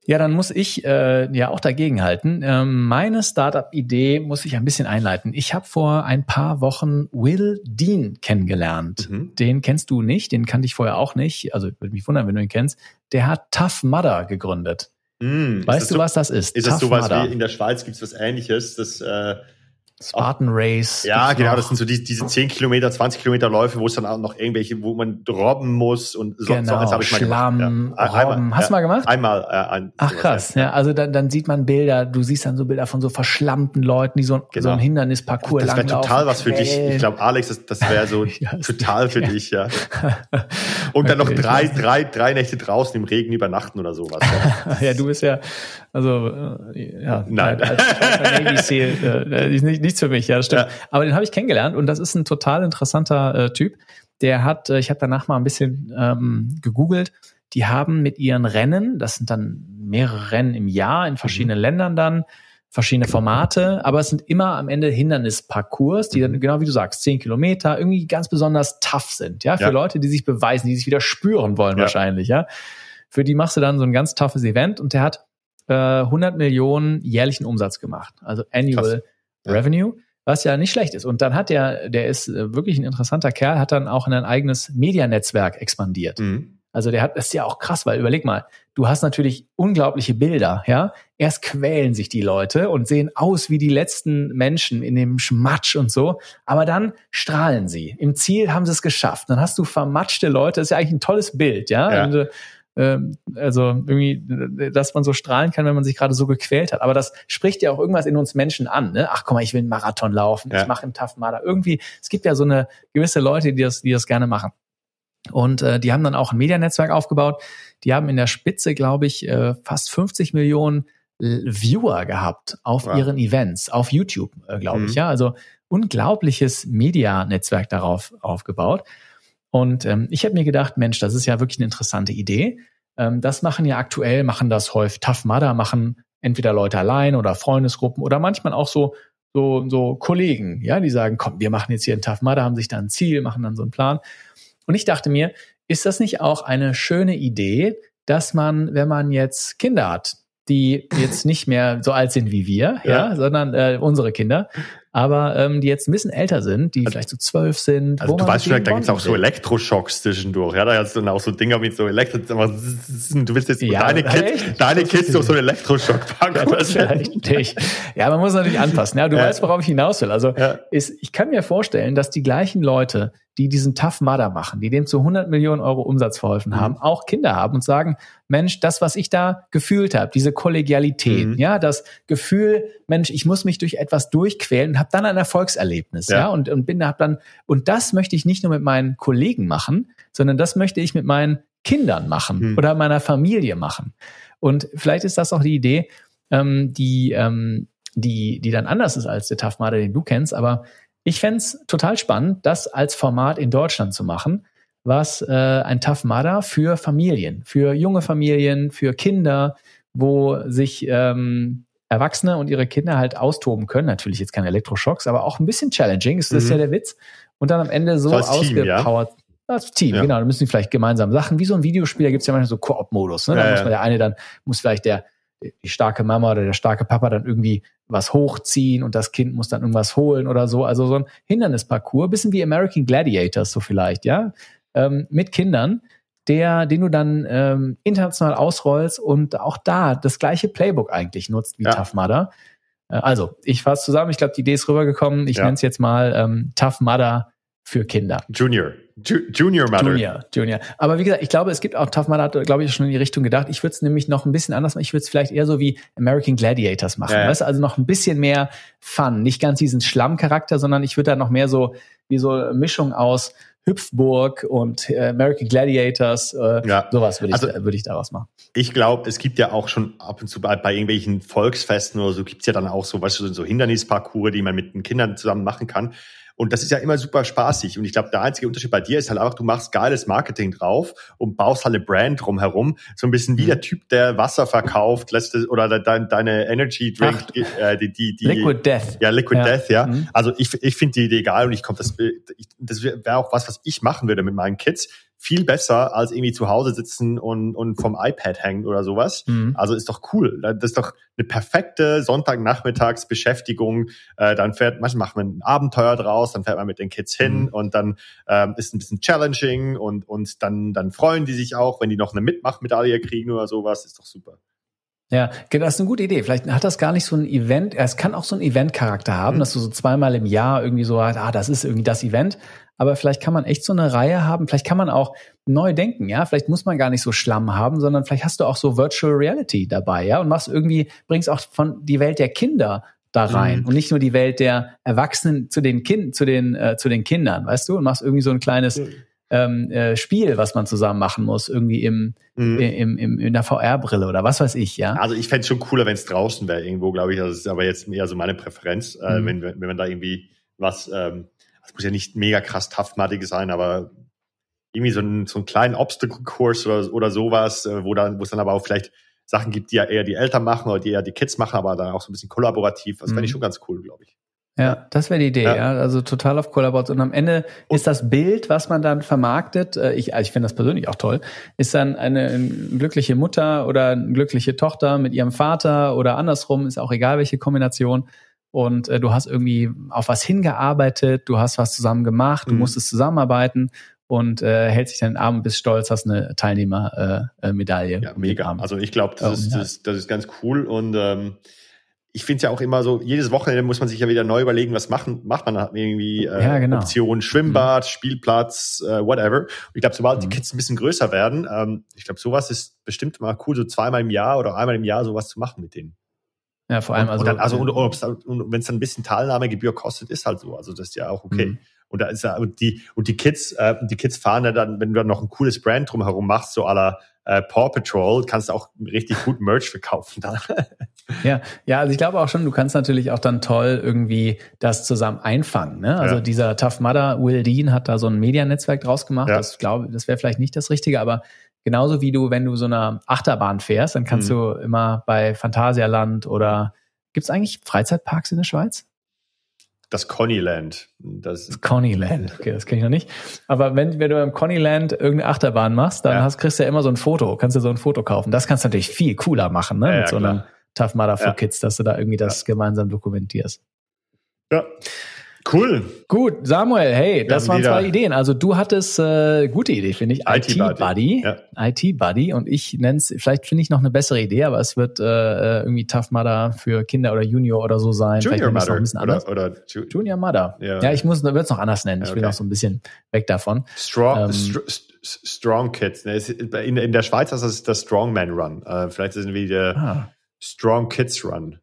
Ja, dann muss ich äh, ja auch dagegenhalten. Ähm, meine Startup-Idee muss ich ein bisschen einleiten. Ich habe vor ein paar Wochen Will Dean kennengelernt. Mhm. Den kennst du nicht, den kannte ich vorher auch nicht. Also würde mich wundern, wenn du ihn kennst. Der hat Tough Mudder gegründet. Mm, weißt du, so, was das ist? Ist Tough das sowas Mudder. wie in der Schweiz gibt es was ähnliches? Das äh, Spartan Race. Ja, genau, noch. das sind so die, diese 10 Kilometer, 20 Kilometer Läufe, wo es dann auch noch irgendwelche, wo man robben muss und so, genau, so habe ich mal Schlamm, gemacht. Ja. Robben. Hast du mal gemacht? Einmal. Äh, ein, Ach krass, ja. ja. Also dann, dann sieht man Bilder, du siehst dann so Bilder von so verschlammten Leuten, die so, genau. so ein Hindernisparcours Das wäre total was für dich. Ich glaube, Alex, das, das wäre so total für dich, ja. Und dann okay, noch drei, drei, drei Nächte draußen im Regen übernachten oder sowas. ja, du bist ja, also äh, ja, Nein. als Navy Seal, äh, nicht, nichts für mich, ja, das stimmt. Ja. Aber den habe ich kennengelernt und das ist ein total interessanter äh, Typ. Der hat, äh, ich habe danach mal ein bisschen ähm, gegoogelt, die haben mit ihren Rennen, das sind dann mehrere Rennen im Jahr in verschiedenen mhm. Ländern dann, verschiedene Formate, aber es sind immer am Ende Hindernisparcours, die dann, mhm. genau wie du sagst, zehn Kilometer, irgendwie ganz besonders tough sind, ja, für ja. Leute, die sich beweisen, die sich wieder spüren wollen ja. wahrscheinlich, ja. Für die machst du dann so ein ganz toughes Event und der hat äh, 100 Millionen jährlichen Umsatz gemacht, also Annual ja. Revenue was ja nicht schlecht ist. Und dann hat der, der ist äh, wirklich ein interessanter Kerl, hat dann auch in ein eigenes Medianetzwerk expandiert. Mhm. Also der hat, das ist ja auch krass, weil überleg mal, du hast natürlich unglaubliche Bilder, ja. Erst quälen sich die Leute und sehen aus wie die letzten Menschen in dem Schmatsch und so, aber dann strahlen sie. Im Ziel haben sie es geschafft. Dann hast du vermatschte Leute, das ist ja eigentlich ein tolles Bild, ja. ja. Ähm, also irgendwie, dass man so strahlen kann, wenn man sich gerade so gequält hat. Aber das spricht ja auch irgendwas in uns Menschen an. Ne? Ach, guck mal, ich will einen Marathon laufen, ja. ich mache im Tough Mudder. Irgendwie, es gibt ja so eine gewisse Leute, die das, die das gerne machen. Und äh, die haben dann auch ein Medianetzwerk aufgebaut. Die haben in der Spitze, glaube ich, äh, fast 50 Millionen Viewer gehabt auf wow. ihren Events, auf YouTube, äh, glaube mhm. ich. Ja, also unglaubliches Medianetzwerk darauf aufgebaut. Und ähm, ich habe mir gedacht, Mensch, das ist ja wirklich eine interessante Idee. Ähm, das machen ja aktuell, machen das häufig Tough Mudder, machen entweder Leute allein oder Freundesgruppen oder manchmal auch so so, so Kollegen, ja, die sagen, komm, wir machen jetzt hier ein Tough Mudder, haben sich da ein Ziel, machen dann so einen Plan. Und ich dachte mir, ist das nicht auch eine schöne Idee, dass man, wenn man jetzt Kinder hat, die jetzt nicht mehr so alt sind wie wir, ja, ja sondern äh, unsere Kinder, aber ähm, die jetzt ein bisschen älter sind, die also, vielleicht so zwölf sind. Also du weißt vielleicht, da gibt's auch so Elektroschocks zwischendurch. Ja, da hast du dann auch so Dinger mit so Elektro. Du willst jetzt ja, deine Kids, deine Kids durch so einen Elektroschock packen. Nicht. ja, man muss natürlich anpassen. Ja, du ja. weißt, worauf ich hinaus will. Also ja. ist, ich kann mir vorstellen, dass die gleichen Leute, die diesen Tough Mudder machen, die dem zu 100 Millionen Euro Umsatz verholfen mhm. haben, auch Kinder haben und sagen, Mensch, das, was ich da gefühlt habe, diese Kollegialität, mhm. ja, das Gefühl, Mensch, ich muss mich durch etwas durchquälen und habe dann ein Erfolgserlebnis, ja, ja und, und bin hab dann und das möchte ich nicht nur mit meinen Kollegen machen, sondern das möchte ich mit meinen Kindern machen mhm. oder meiner Familie machen. Und vielleicht ist das auch die Idee, ähm, die ähm, die die dann anders ist als der Tough Mudder, den du kennst, aber ich fände total spannend, das als Format in Deutschland zu machen, was äh, ein Tough Mudder für Familien, für junge Familien, für Kinder, wo sich ähm, Erwachsene und ihre Kinder halt austoben können. Natürlich jetzt keine Elektroschocks, aber auch ein bisschen challenging, ist das mhm. ja der Witz. Und dann am Ende so, so ausgepowert. Team, ja? Als Team, ja. genau. Da müssen die vielleicht gemeinsam Sachen, wie so ein Videospiel, da gibt's ja manchmal so Koop-Modus. Ne? Da ja, muss man der eine dann, muss vielleicht der, die starke Mama oder der starke Papa dann irgendwie was hochziehen und das Kind muss dann irgendwas holen oder so. Also so ein Hindernisparcours, bisschen wie American Gladiators so vielleicht, ja, ähm, mit Kindern, der, den du dann ähm, international ausrollst und auch da das gleiche Playbook eigentlich nutzt wie ja. Tough Mudder. Äh, also, ich fasse zusammen, ich glaube, die Idee ist rübergekommen. Ich ja. nenne es jetzt mal ähm, Tough Mudder für Kinder. Junior. Ju Junior Mother. Junior, Junior. Aber wie gesagt, ich glaube, es gibt auch Tough Mudder, hat, glaube ich, schon in die Richtung gedacht. Ich würde es nämlich noch ein bisschen anders machen. Ich würde es vielleicht eher so wie American Gladiators machen. Ja, Weißt? Also noch ein bisschen mehr Fun. Nicht ganz diesen Schlammcharakter, sondern ich würde da noch mehr so, wie so Mischung aus Hüpfburg und äh, American Gladiators, äh, ja. sowas würde ich, also, würde ich daraus machen. Ich glaube, es gibt ja auch schon ab und zu bei, bei irgendwelchen Volksfesten oder so, gibt's ja dann auch so, weißt du, so Hindernisparcours, die man mit den Kindern zusammen machen kann. Und das ist ja immer super spaßig. Und ich glaube, der einzige Unterschied bei dir ist halt einfach, du machst geiles Marketing drauf und baust halt eine Brand drumherum. So ein bisschen wie mhm. der Typ, der Wasser verkauft, es, oder de, deine Energy Drink, äh, die, die, die, Liquid Death. Ja, Liquid ja. Death, ja. Mhm. Also ich, ich finde die Idee egal und ich komme, das, das wäre auch was, was ich machen würde mit meinen Kids viel besser als irgendwie zu Hause sitzen und, und vom iPad hängen oder sowas. Mhm. Also ist doch cool. Das ist doch eine perfekte Sonntagnachmittagsbeschäftigung. Äh, dann fährt, manchmal macht man ein Abenteuer draus, dann fährt man mit den Kids hin mhm. und dann ähm, ist ein bisschen challenging und, und dann, dann freuen die sich auch, wenn die noch eine Mitmachmedaille kriegen oder sowas. Ist doch super. Ja, genau, das ist eine gute Idee. Vielleicht hat das gar nicht so ein Event, es kann auch so einen Event-Charakter haben, mhm. dass du so zweimal im Jahr irgendwie so, ah, das ist irgendwie das Event. Aber vielleicht kann man echt so eine Reihe haben, vielleicht kann man auch neu denken, ja. Vielleicht muss man gar nicht so Schlamm haben, sondern vielleicht hast du auch so Virtual Reality dabei, ja, und machst irgendwie, bringst auch von die Welt der Kinder da rein mhm. und nicht nur die Welt der Erwachsenen zu den Kind, zu den, äh, zu den Kindern, weißt du, und machst irgendwie so ein kleines, mhm ähm, äh, Spiel, was man zusammen machen muss, irgendwie im, mhm. im, im, in der VR-Brille oder was weiß ich, ja. Also ich fände es schon cooler, wenn es draußen wäre irgendwo, glaube ich. Das ist aber jetzt eher so meine Präferenz, äh, mhm. wenn, wenn man da irgendwie was, ähm, das muss ja nicht mega krass toughmatig sein, aber irgendwie so, ein, so einen kleinen Obstacle-Kurs oder, oder sowas, äh, wo dann, wo es dann aber auch vielleicht Sachen gibt, die ja eher die Eltern machen oder die eher die Kids machen, aber dann auch so ein bisschen kollaborativ. Das mhm. fände ich schon ganz cool, glaube ich. Ja, das wäre die Idee, ja. ja. Also total auf Kollaboration. Und am Ende und ist das Bild, was man dann vermarktet, äh, ich, also ich finde das persönlich auch toll, ist dann eine, eine glückliche Mutter oder eine glückliche Tochter mit ihrem Vater oder andersrum, ist auch egal welche Kombination. Und äh, du hast irgendwie auf was hingearbeitet, du hast was zusammen gemacht, du mhm. musstest zusammenarbeiten und äh, hält sich deinen Arm und bist stolz, hast eine Teilnehmermedaille. Äh, Medaille ja, mega. Also ich glaube, das, ist, das, das ist ganz cool und ähm, ich finde es ja auch immer so, jedes Wochenende muss man sich ja wieder neu überlegen, was machen, macht man irgendwie äh, ja, genau. Optionen, Schwimmbad, mhm. Spielplatz, äh, whatever. Und ich glaube, sobald mhm. die Kids ein bisschen größer werden, ähm, ich glaube, sowas ist bestimmt mal cool, so zweimal im Jahr oder einmal im Jahr sowas zu machen mit denen. Ja, vor allem und, also. Und, dann, also und, und, und wenn es dann ein bisschen Teilnahmegebühr kostet, ist halt so. Also das ist ja auch okay. Mhm. Und da ist ja, und die, und die Kids, äh, die Kids fahren ja dann, wenn du dann noch ein cooles Brand drumherum machst, so aller äh, Paw Patrol, kannst du auch richtig gut Merch verkaufen dann. ja, ja, also ich glaube auch schon, du kannst natürlich auch dann toll irgendwie das zusammen einfangen. Ne? Also ja. dieser Tough Mudder, Will Dean hat da so ein Medianetzwerk draus gemacht. Ja. Das glaube, das wäre vielleicht nicht das Richtige, aber genauso wie du, wenn du so eine Achterbahn fährst, dann kannst mhm. du immer bei Phantasialand oder gibt's eigentlich Freizeitparks in der Schweiz? Das Connyland. Das, das Connyland, okay, das kenne ich noch nicht. Aber wenn, wenn du im Connyland irgendeine Achterbahn machst, dann ja. hast, kriegst du ja immer so ein Foto, kannst du so ein Foto kaufen. Das kannst du natürlich viel cooler machen, ne? Ja, mit so einem Tough Mudder for Kids, dass du da irgendwie das gemeinsam dokumentierst. Ja. Cool. Gut, Samuel, hey, das waren zwei Ideen. Also du hattest äh, gute Idee, finde ich. IT-Buddy. IT, ja. IT-Buddy. Und ich nenne es, vielleicht finde ich noch eine bessere Idee, aber es wird äh, irgendwie Tough Mudder für Kinder oder Junior oder so sein. Junior Mudder. Oder, oder Ju Junior Mudder. Ja. ja, ich muss, würde es noch anders nennen. Ich okay. will noch so ein bisschen weg davon. Strong, ähm, str Strong Kids. Ne? In, in der Schweiz ist das der Strongman Run. Uh, vielleicht ist es wie der ah. Strong Kids Run.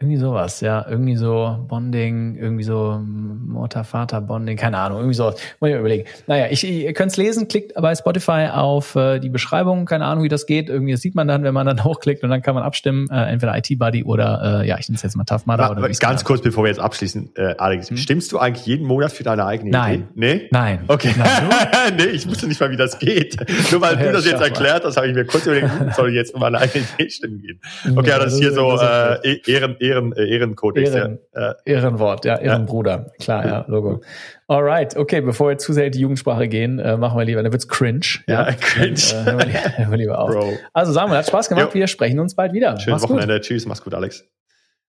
Irgendwie sowas, ja. Irgendwie so Bonding, irgendwie so Mutter-Vater-Bonding, keine Ahnung, irgendwie sowas. Muss ich mir überlegen. Naja, ich, ihr könnt es lesen, klickt bei Spotify auf äh, die Beschreibung, keine Ahnung, wie das geht. Irgendwie das sieht man dann, wenn man dann hochklickt und dann kann man abstimmen, äh, entweder IT-Buddy oder, äh, ja, ich nenne es jetzt mal Tough Mudder. Na, oder ganz kurz, bevor wir jetzt abschließen, äh, Alex, hm? stimmst du eigentlich jeden Monat für deine eigene Nein. Idee? Nee? Nein. Okay. Nein, nee, ich wusste nicht mal, wie das geht. Nur weil du das jetzt erklärt hast, habe ich mir kurz überlegt, hm, soll ich jetzt für meine eigene Idee stimmen gehen. Okay, ja, das ist hier so äh, Ehren, Ehren, äh, Ehrencode. Kodex, Ehren, ja. Ehrenwort, ja, Ehrenbruder. Klar, ja, Logo. Alright, okay, bevor wir zu sehr in die Jugendsprache gehen, äh, machen wir lieber, dann wird's cringe. Ja, ja cringe. Dann, äh, hören, wir, hören wir lieber auf. Bro. Also Samuel, hat Spaß gemacht, jo. wir sprechen uns bald wieder. Schönes mach's Wochenende, gut. tschüss, mach's gut, Alex.